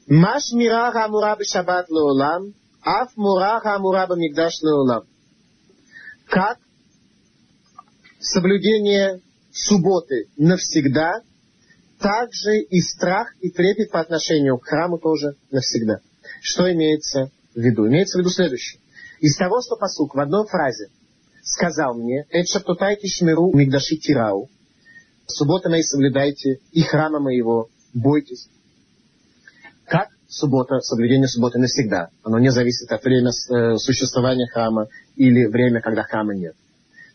Маш мира хамура шаббат леолам, аф мура хамура мигдаш леолам. Как соблюдение субботы навсегда, также и страх и трепет по отношению к храму тоже навсегда. Что имеется в виду? Имеется в виду следующее. Из того, что посук в одной фразе сказал мне, «Эт шаптутайте шмиру мигдаши тирау», «Суббота мои соблюдайте, и храма моего бойтесь». Как суббота, соблюдение субботы навсегда. Оно не зависит от времени э, существования храма или время, когда храма нет.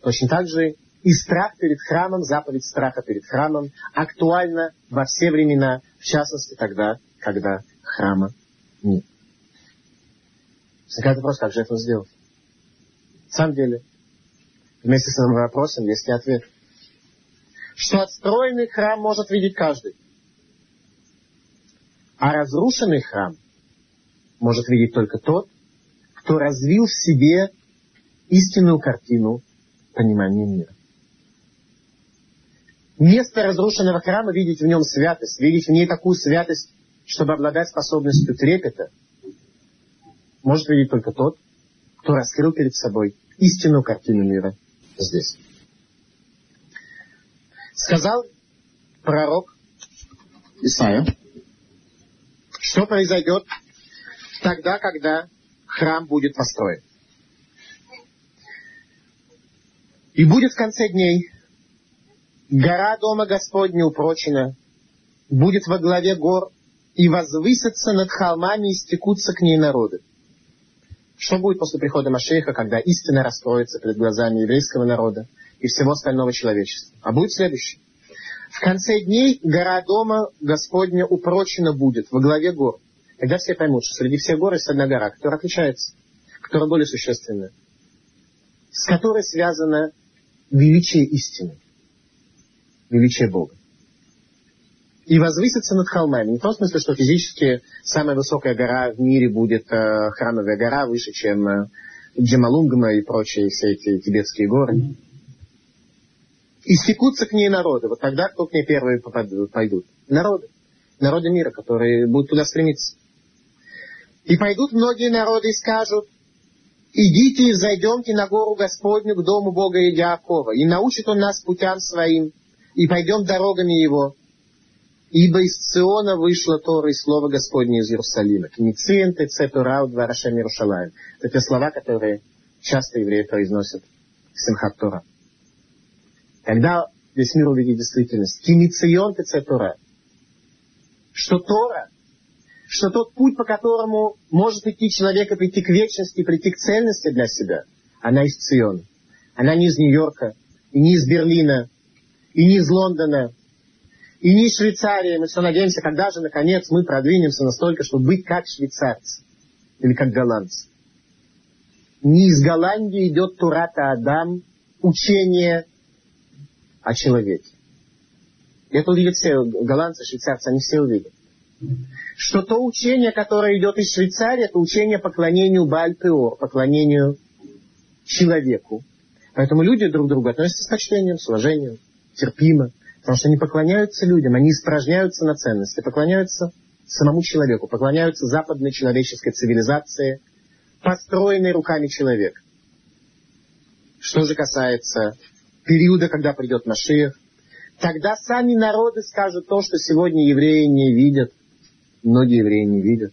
Точно так же и страх перед храмом, заповедь страха перед храмом актуальна во все времена, в частности тогда, когда храма нет. Возникает вопрос, как же это сделать? На самом деле, вместе с этим вопросом есть и ответ. Что отстроенный храм может видеть каждый. А разрушенный храм может видеть только тот, кто развил в себе истинную картину понимания мира. Место разрушенного храма видеть в нем святость, видеть в ней такую святость, чтобы обладать способностью трепета, может видеть только тот, кто раскрыл перед собой истинную картину мира здесь. Сказал пророк Исаия, что произойдет тогда, когда храм будет построен. И будет в конце дней гора дома Господня упрочена, будет во главе гор и возвысятся над холмами и стекутся к ней народы. Что будет после прихода Машеха, когда истина раскроется перед глазами еврейского народа и всего остального человечества? А будет следующее. В конце дней гора дома Господня упрочена будет во главе гор. Тогда все поймут, что среди всех гор есть одна гора, которая отличается, которая более существенная, с которой связано величие истины, величие Бога и возвыситься над холмами. Не в том смысле, что физически самая высокая гора в мире будет э, храмовая гора, выше, чем э, Джамалунгма и прочие все эти тибетские горы. И стекутся к ней народы. Вот тогда кто к ней первые пойдут? Народы. Народы мира, которые будут туда стремиться. И пойдут многие народы и скажут, идите и зайдемте на гору Господню к дому Бога Иакова, и научит он нас путям своим, и пойдем дорогами его, Ибо из Циона вышло Тора и Слово Господне из Иерусалима. Книциен теце Тора два Рашем Иерушалаем. Это слова, которые часто евреи произносят в Симхат Тора. Когда весь мир увидит действительность. Киницион теце Тора. Что Тора, что тот путь, по которому может идти человек и прийти к вечности, прийти к цельности для себя, она из Циона. Она не из Нью-Йорка, и не из Берлина, и не из Лондона, и не Швейцария. Мы все надеемся, когда же, наконец, мы продвинемся настолько, чтобы быть как швейцарцы или как голландцы. Не из Голландии идет Турата Адам, учение о человеке. Это увидят все голландцы, швейцарцы, они все увидят. Что то учение, которое идет из Швейцарии, это учение поклонению Бальпеор, поклонению человеку. Поэтому люди друг к другу относятся с почтением, с уважением, терпимо. Потому что они поклоняются людям, они испражняются на ценности, поклоняются самому человеку, поклоняются западной человеческой цивилизации, построенной руками человека. Что же касается периода, когда придет Машиях, Тогда сами народы скажут то, что сегодня евреи не видят. Многие евреи не видят.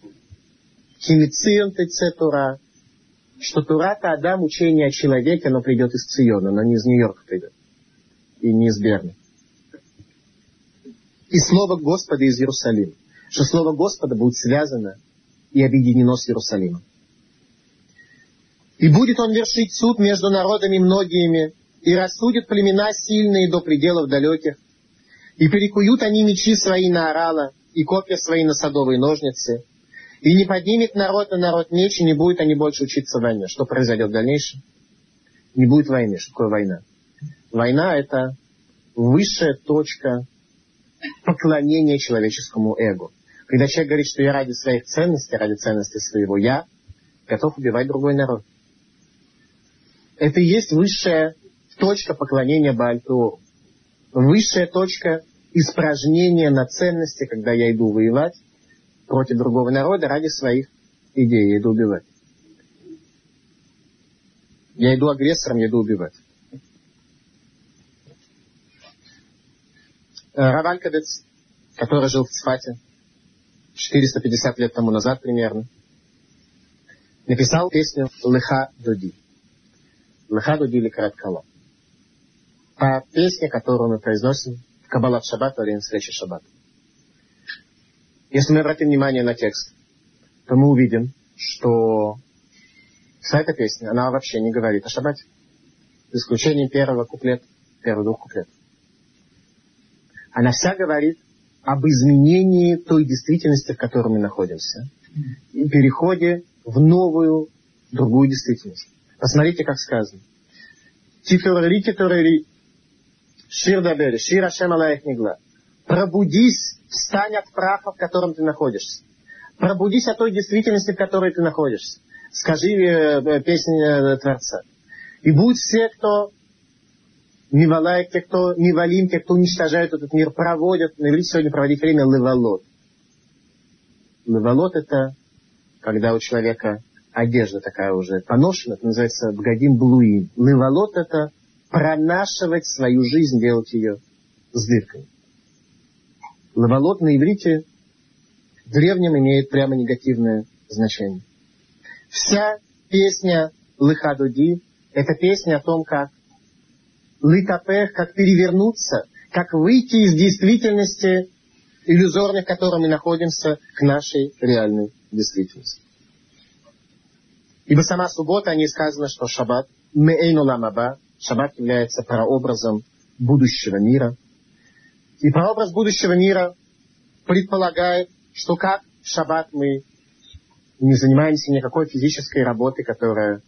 Химицион Тура. Что Тура это Адам учение о человеке, оно придет из Циона, но не из Нью-Йорка придет. И не из Берна. И слово Господа из Иерусалима. Что слово Господа будет связано и объединено с Иерусалимом. И будет он вершить суд между народами многими, и рассудит племена сильные до пределов далеких, и перекуют они мечи свои на орала, и копья свои на садовые ножницы, и не поднимет народ на народ меч, и не будет они больше учиться войне. Что произойдет в дальнейшем? Не будет войны. Что такое война? Война – это высшая точка поклонения человеческому эго. Когда человек говорит, что я ради своих ценностей, ради ценностей своего «я», готов убивать другой народ. Это и есть высшая точка поклонения Баальтуору. Высшая точка испражнения на ценности, когда я иду воевать против другого народа ради своих идей, я иду убивать. Я иду агрессором, я иду убивать. Равалькадец, который жил в Цфате 450 лет тому назад примерно, написал песню «Лыха Дуди». «Лыха Дуди Ликрат Кало» по песне, которую мы произносим в Каббалат Шаббат во время встречи Шаббат. Если мы обратим внимание на текст, то мы увидим, что вся эта песня, она вообще не говорит о Шаббате. За исключением первого куплета, первых двух куплетов. Она вся говорит об изменении той действительности, в которой мы находимся. И переходе в новую, другую действительность. Посмотрите, как сказано. Титурали, титурали, Шир Дабери, Шир Ашем Алаих Нигла. Пробудись, встань от праха, в котором ты находишься. Пробудись от той действительности, в которой ты находишься. Скажи э, э песнь э, Творца. И будь все, кто не валает, те, кто не валим, те, кто уничтожают этот мир, проводят, на сегодня проводить время леволот. Леволот это когда у человека одежда такая уже поношена, это называется бгадим блуим. Леволот это пронашивать свою жизнь, делать ее с дыркой. Лавалот на иврите в древнем имеет прямо негативное значение. Вся песня Лыхадуди – это песня о том, как лытапех, как перевернуться, как выйти из действительности иллюзорной, в которой мы находимся, к нашей реальной действительности. Ибо сама суббота, о ней сказано, что шаббат – меэйну ламаба, Шаббат является прообразом будущего мира. И прообраз будущего мира предполагает, что как в шаббат мы не занимаемся никакой физической работой, которая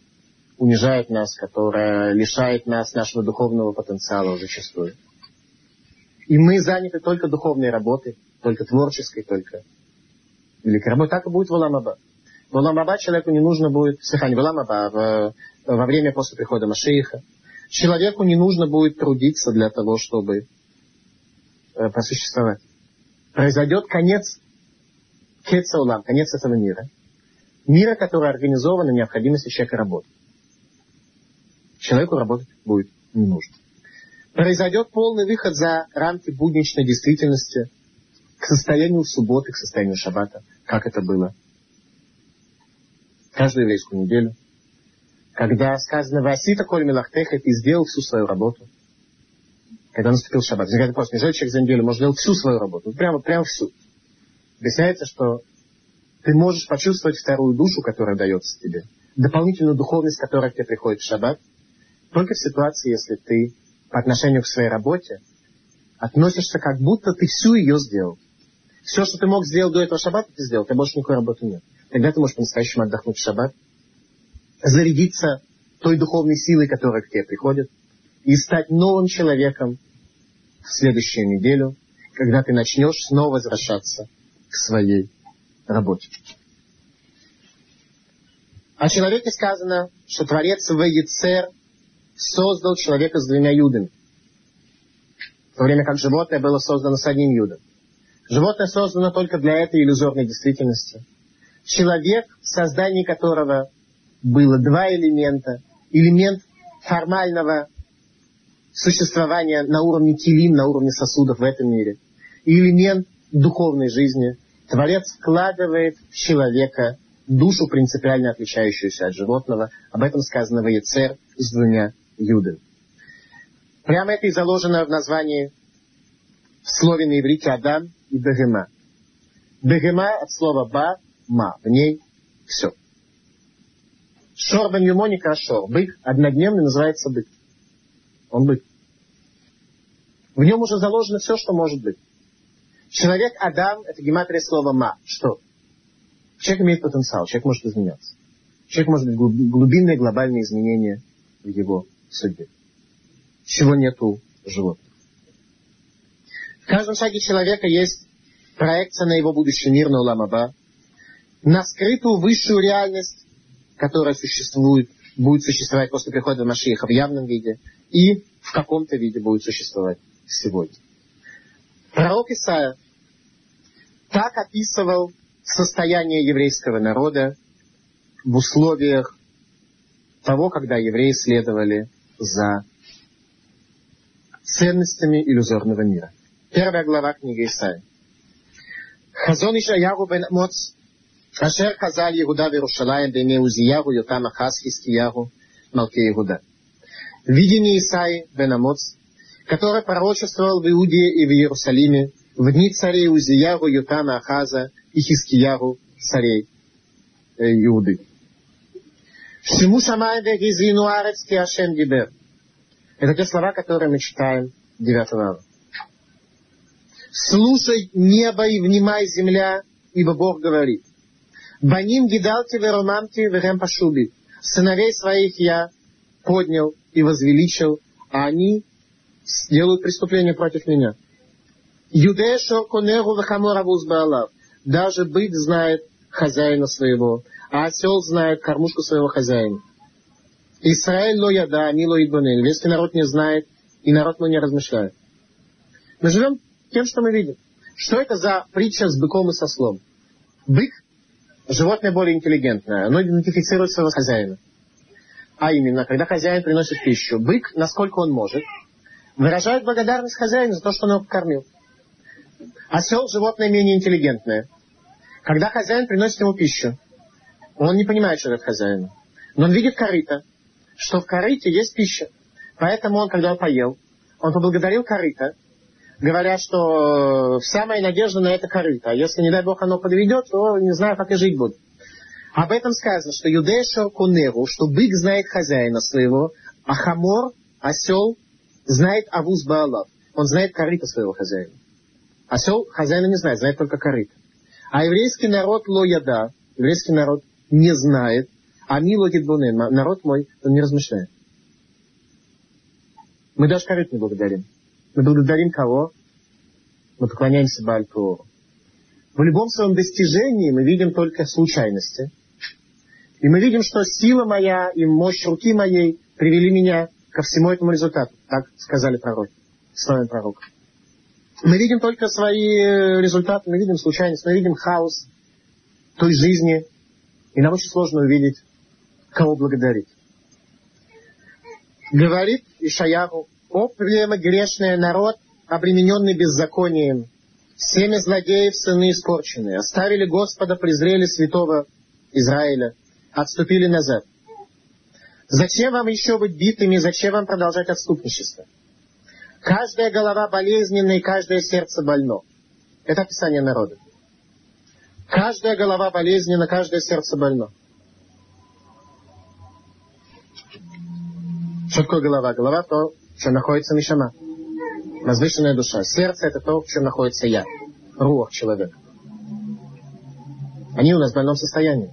унижает нас, которая лишает нас нашего духовного потенциала зачастую. И мы заняты только духовной работой, только творческой, только великой работой. Так и будет в Уламаба. В Уламаба человеку не нужно будет, в Уламаба, а во время после прихода Машииха, Человеку не нужно будет трудиться для того, чтобы э, просуществовать. Произойдет конец Кецаулам, конец этого мира. Мира, который организован на необходимости человека работать. Человеку работать будет не нужно. Произойдет полный выход за рамки будничной действительности к состоянию субботы, к состоянию шаббата, как это было каждую еврейскую неделю, когда сказано «Васита коль милахтеха» ты сделал всю свою работу. Когда наступил шаббат. Возникает вопрос, неужели человек за неделю может сделать всю свою работу? Прямо, прямо всю. Объясняется, что ты можешь почувствовать вторую душу, которая дается тебе, дополнительную духовность, которая к тебе приходит в шаббат, только в ситуации, если ты по отношению к своей работе относишься, как будто ты всю ее сделал. Все, что ты мог сделать до этого шаббата, ты сделал, у тебя больше никакой работы нет. Тогда ты можешь по-настоящему отдохнуть в шаббат, зарядиться той духовной силой, которая к тебе приходит, и стать новым человеком в следующую неделю, когда ты начнешь снова возвращаться к своей работе. О человеке сказано, что Творец Ваецер создал человека с двумя юдами. В то время как животное было создано с одним юдом. Животное создано только для этой иллюзорной действительности. Человек, в создании которого было два элемента. Элемент формального существования на уровне килим, на уровне сосудов в этом мире, и элемент духовной жизни, Творец вкладывает в человека душу, принципиально отличающуюся от животного. Об этом сказано в Ецер с двумя юдами. Прямо это и заложено в названии в слове на иврите Адам и Бегема. Бегема от слова ба, ма. В ней все. Шор бен Юмоника Шор. Бык однодневный называется бык. Он бык. В нем уже заложено все, что может быть. Человек Адам, это гематрия слова ма. Что? Человек имеет потенциал, человек может изменяться. Человек может быть глубинные глобальные изменения в его судьбе. Чего нет у животных. В каждом шаге человека есть проекция на его будущий мир, на Уламаба, на скрытую высшую реальность, которая существует, будет существовать после прихода Машииха в явном виде и в каком-то виде будет существовать сегодня. Пророк Исаия так описывал состояние еврейского народа в условиях того, когда евреи следовали за ценностями иллюзорного мира. Первая глава книги Исаия. Хазон Ишаяру бен Моц אשר חז"ל יהודה וירושלים בימי עוזיהו, יותם אחז חזקיהו, מלכי יהודה. Видение Исаи бен Амоц, который пророчествовал в Иудее и в Иерусалиме в дни царей Узияру, Ютана, Ахаза и Хискияру, царей э, Иуды. Всему шамай вегизину арец Ашем дибер. Это те слова, которые мы читаем 9 ава. Слушай небо и внимай земля, ибо Бог говорит. Баним гидалти веромамти верем пашуби. Сыновей своих я поднял и возвеличил, а они делают преступление против меня. Юдешо конеру вахаморавуз баалав. Даже бык знает хозяина своего, а осел знает кормушку своего хозяина. Израиль ло яда, мило идбанен. Весь народ не знает, и народ мой не размышляет. Мы живем тем, что мы видим. Что это за притча с быком и со слом? Бык – животное более интеллигентное. Оно идентифицирует своего хозяина. А именно, когда хозяин приносит пищу, бык, насколько он может, выражает благодарность хозяину за то, что он его покормил. Осел – животное менее интеллигентное. Когда хозяин приносит ему пищу, он не понимает, что это хозяин. Но он видит корыто, что в корыте есть пища. Поэтому он, когда он поел, он поблагодарил корыто, говоря, что вся моя надежда на это корыто. А если, не дай Бог, оно подведет, то не знаю, как и жить буду. Об этом сказано, что юдеша кунеру, что бык знает хозяина своего, а хамор, осел, знает авуз Баалав. Он знает корыто своего хозяина. Осел хозяина не знает, знает только корыто. А еврейский народ лояда, еврейский народ не знает, а мило народ мой, он не размышляет. Мы даже корыто не благодарим. Мы благодарим кого? Мы поклоняемся Бальтуру. В любом своем достижении мы видим только случайности. И мы видим, что сила моя и мощь руки моей привели меня ко всему этому результату. Так сказали пророки, словами пророка. Мы видим только свои результаты, мы видим случайность, мы видим хаос той жизни. И нам очень сложно увидеть, кого благодарить. Говорит Ишаяру, о, племя грешное народ, обремененный беззаконием. Семя злодеев, сыны испорченные. Оставили Господа, презрели святого Израиля. Отступили назад. Зачем вам еще быть битыми, зачем вам продолжать отступничество? Каждая голова болезненна и каждое сердце больно. Это описание народа. Каждая голова болезненна, каждое сердце больно. Что такое голова? Голова то, чем находится Мишама. Возвышенная душа. Сердце это то, в чем находится я. Рух человека. Они у нас в больном состоянии.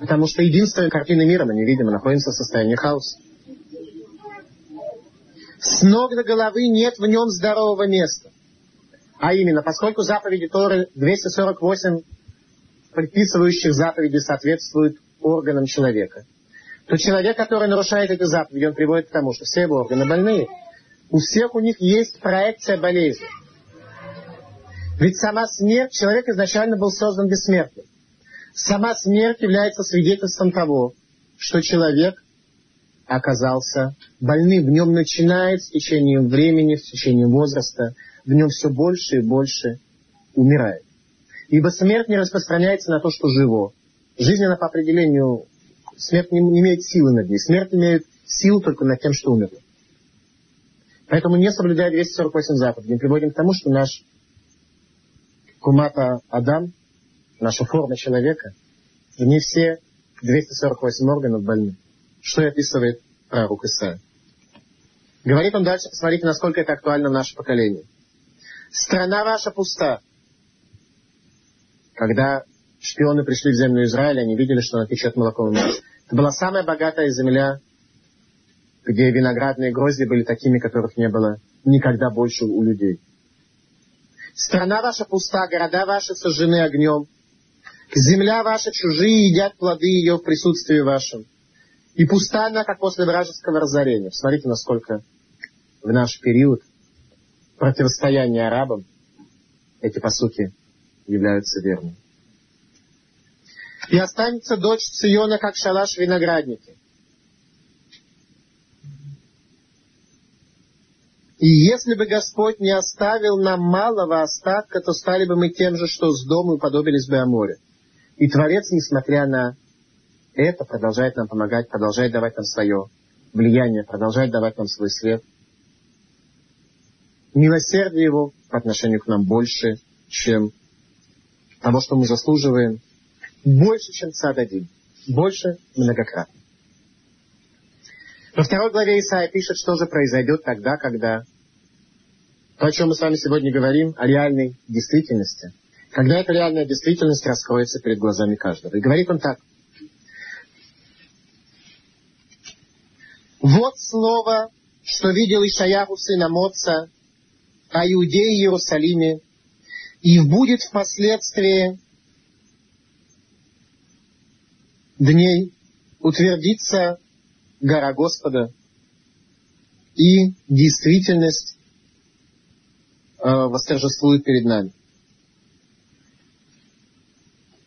Потому что единственная картина мира мы не видим, мы находимся в состоянии хаоса. С ног до головы нет в нем здорового места. А именно, поскольку заповеди Торы 248 предписывающих заповеди соответствуют органам человека – то человек, который нарушает эти заповеди, он приводит к тому, что все его органы больные. У всех у них есть проекция болезни. Ведь сама смерть, человек изначально был создан бессмертным. Сама смерть является свидетельством того, что человек оказался больным. В нем начинает с течением времени, с течением возраста, в нем все больше и больше умирает. Ибо смерть не распространяется на то, что живо. Жизнь, она по определению, смерть не, имеет силы над ней. Смерть имеет силу только над тем, что умерло. Поэтому не соблюдая 248 заповедей, мы приводим к тому, что наш кумата Адам, наша форма человека, в ней все 248 органов больны. Что и описывает пророк Исаия. Говорит он дальше, посмотрите, насколько это актуально в наше поколение. Страна ваша пуста. Когда шпионы пришли в землю Израиля, они видели, что она течет молоком и маслом. Это была самая богатая земля, где виноградные грозди были такими, которых не было никогда больше у людей. Страна ваша пуста, города ваши сожжены огнем. Земля ваша чужие едят плоды ее в присутствии вашем. И пуста она, как после вражеского разорения. Смотрите, насколько в наш период противостояния арабам эти посуки являются верными. И останется дочь Циона, как шалаш виноградники. И если бы Господь не оставил нам малого остатка, то стали бы мы тем же, что с дому, и подобились бы о море. И Творец, несмотря на это, продолжает нам помогать, продолжает давать нам свое влияние, продолжает давать нам свой свет. Милосердие Его по отношению к нам больше, чем того, что мы заслуживаем, больше, чем цададим, больше многократно. Во второй главе Исаия пишет, что же произойдет тогда, когда то, о чем мы с вами сегодня говорим, о реальной действительности, когда эта реальная действительность раскроется перед глазами каждого. И говорит он так. Вот слово, что видел Ишаяху сына Моца о Иудее и Иерусалиме, и будет впоследствии дней утвердиться гора Господа, и действительность э, восторжествует перед нами.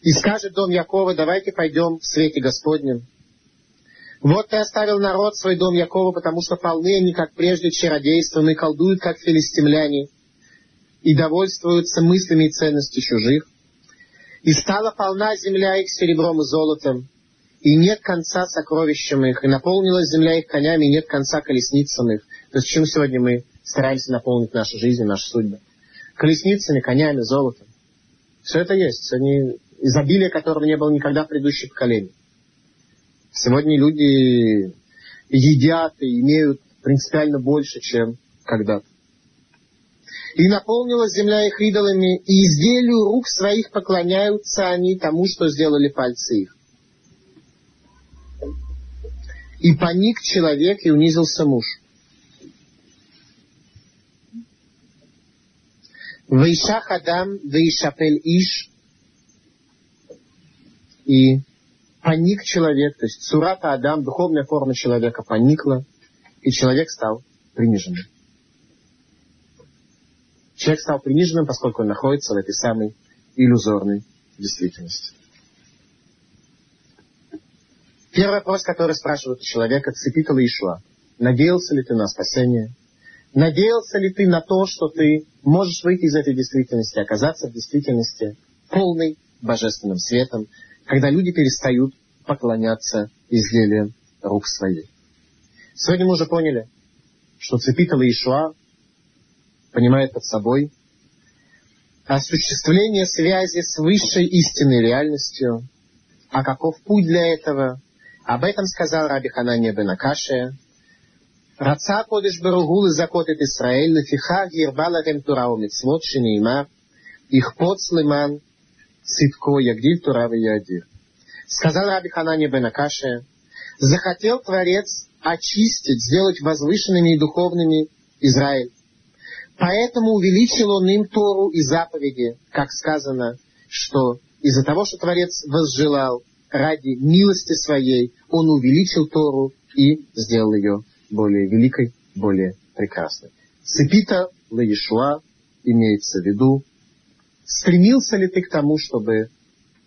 И скажет дом Якова, давайте пойдем в свете Господнем. Вот ты оставил народ свой дом Якова, потому что полны они, как прежде, чародейством, и колдуют, как филистимляне, и довольствуются мыслями и ценностью чужих. И стала полна земля их серебром и золотом, и нет конца сокровищам их, и наполнилась земля их конями, и нет конца колесницам их. То есть чем сегодня мы стараемся наполнить нашу жизнь, нашу судьбу? Колесницами, конями, золотом. Все это есть. Сегодня изобилие, которого не было никогда в предыдущих поколениях. Сегодня люди едят и имеют принципиально больше, чем когда-то. И наполнилась земля их идолами, и изделию рук своих поклоняются они тому, что сделали пальцы их. И паник человек, и унизился муж. Вейшах Адам, Вейшапель Иш. И паник человек, то есть Сурата Адам, духовная форма человека поникла, и человек стал приниженным. Человек стал приниженным, поскольку он находится в этой самой иллюзорной действительности. Первый вопрос, который спрашивают у человека, цепитала Ишуа. Надеялся ли ты на спасение? Надеялся ли ты на то, что ты можешь выйти из этой действительности, оказаться в действительности полной божественным светом, когда люди перестают поклоняться изделиям рук своих? Сегодня мы уже поняли, что цепитала Ишуа понимает под собой осуществление связи с высшей истинной реальностью, а каков путь для этого – об этом сказал Раби Хананья бен Акашия. Раца кодыш баругулы закотет Исраэль, лефихар ербаларем турау митцвот шинеймар, их пот слыман, цитко ягдиль турава ядир. Сказал Раби Хананья бен Акашия, захотел Творец очистить, сделать возвышенными и духовными Израиль. Поэтому увеличил он им Тору и заповеди, как сказано, что из-за того, что Творец возжелал ради милости своей он увеличил Тору и сделал ее более великой, более прекрасной. Цепита Лаишуа имеется в виду, стремился ли ты к тому, чтобы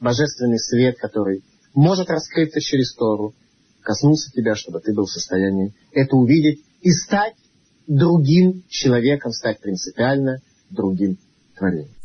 божественный свет, который может раскрыться через Тору, коснулся тебя, чтобы ты был в состоянии это увидеть и стать другим человеком, стать принципиально другим творением.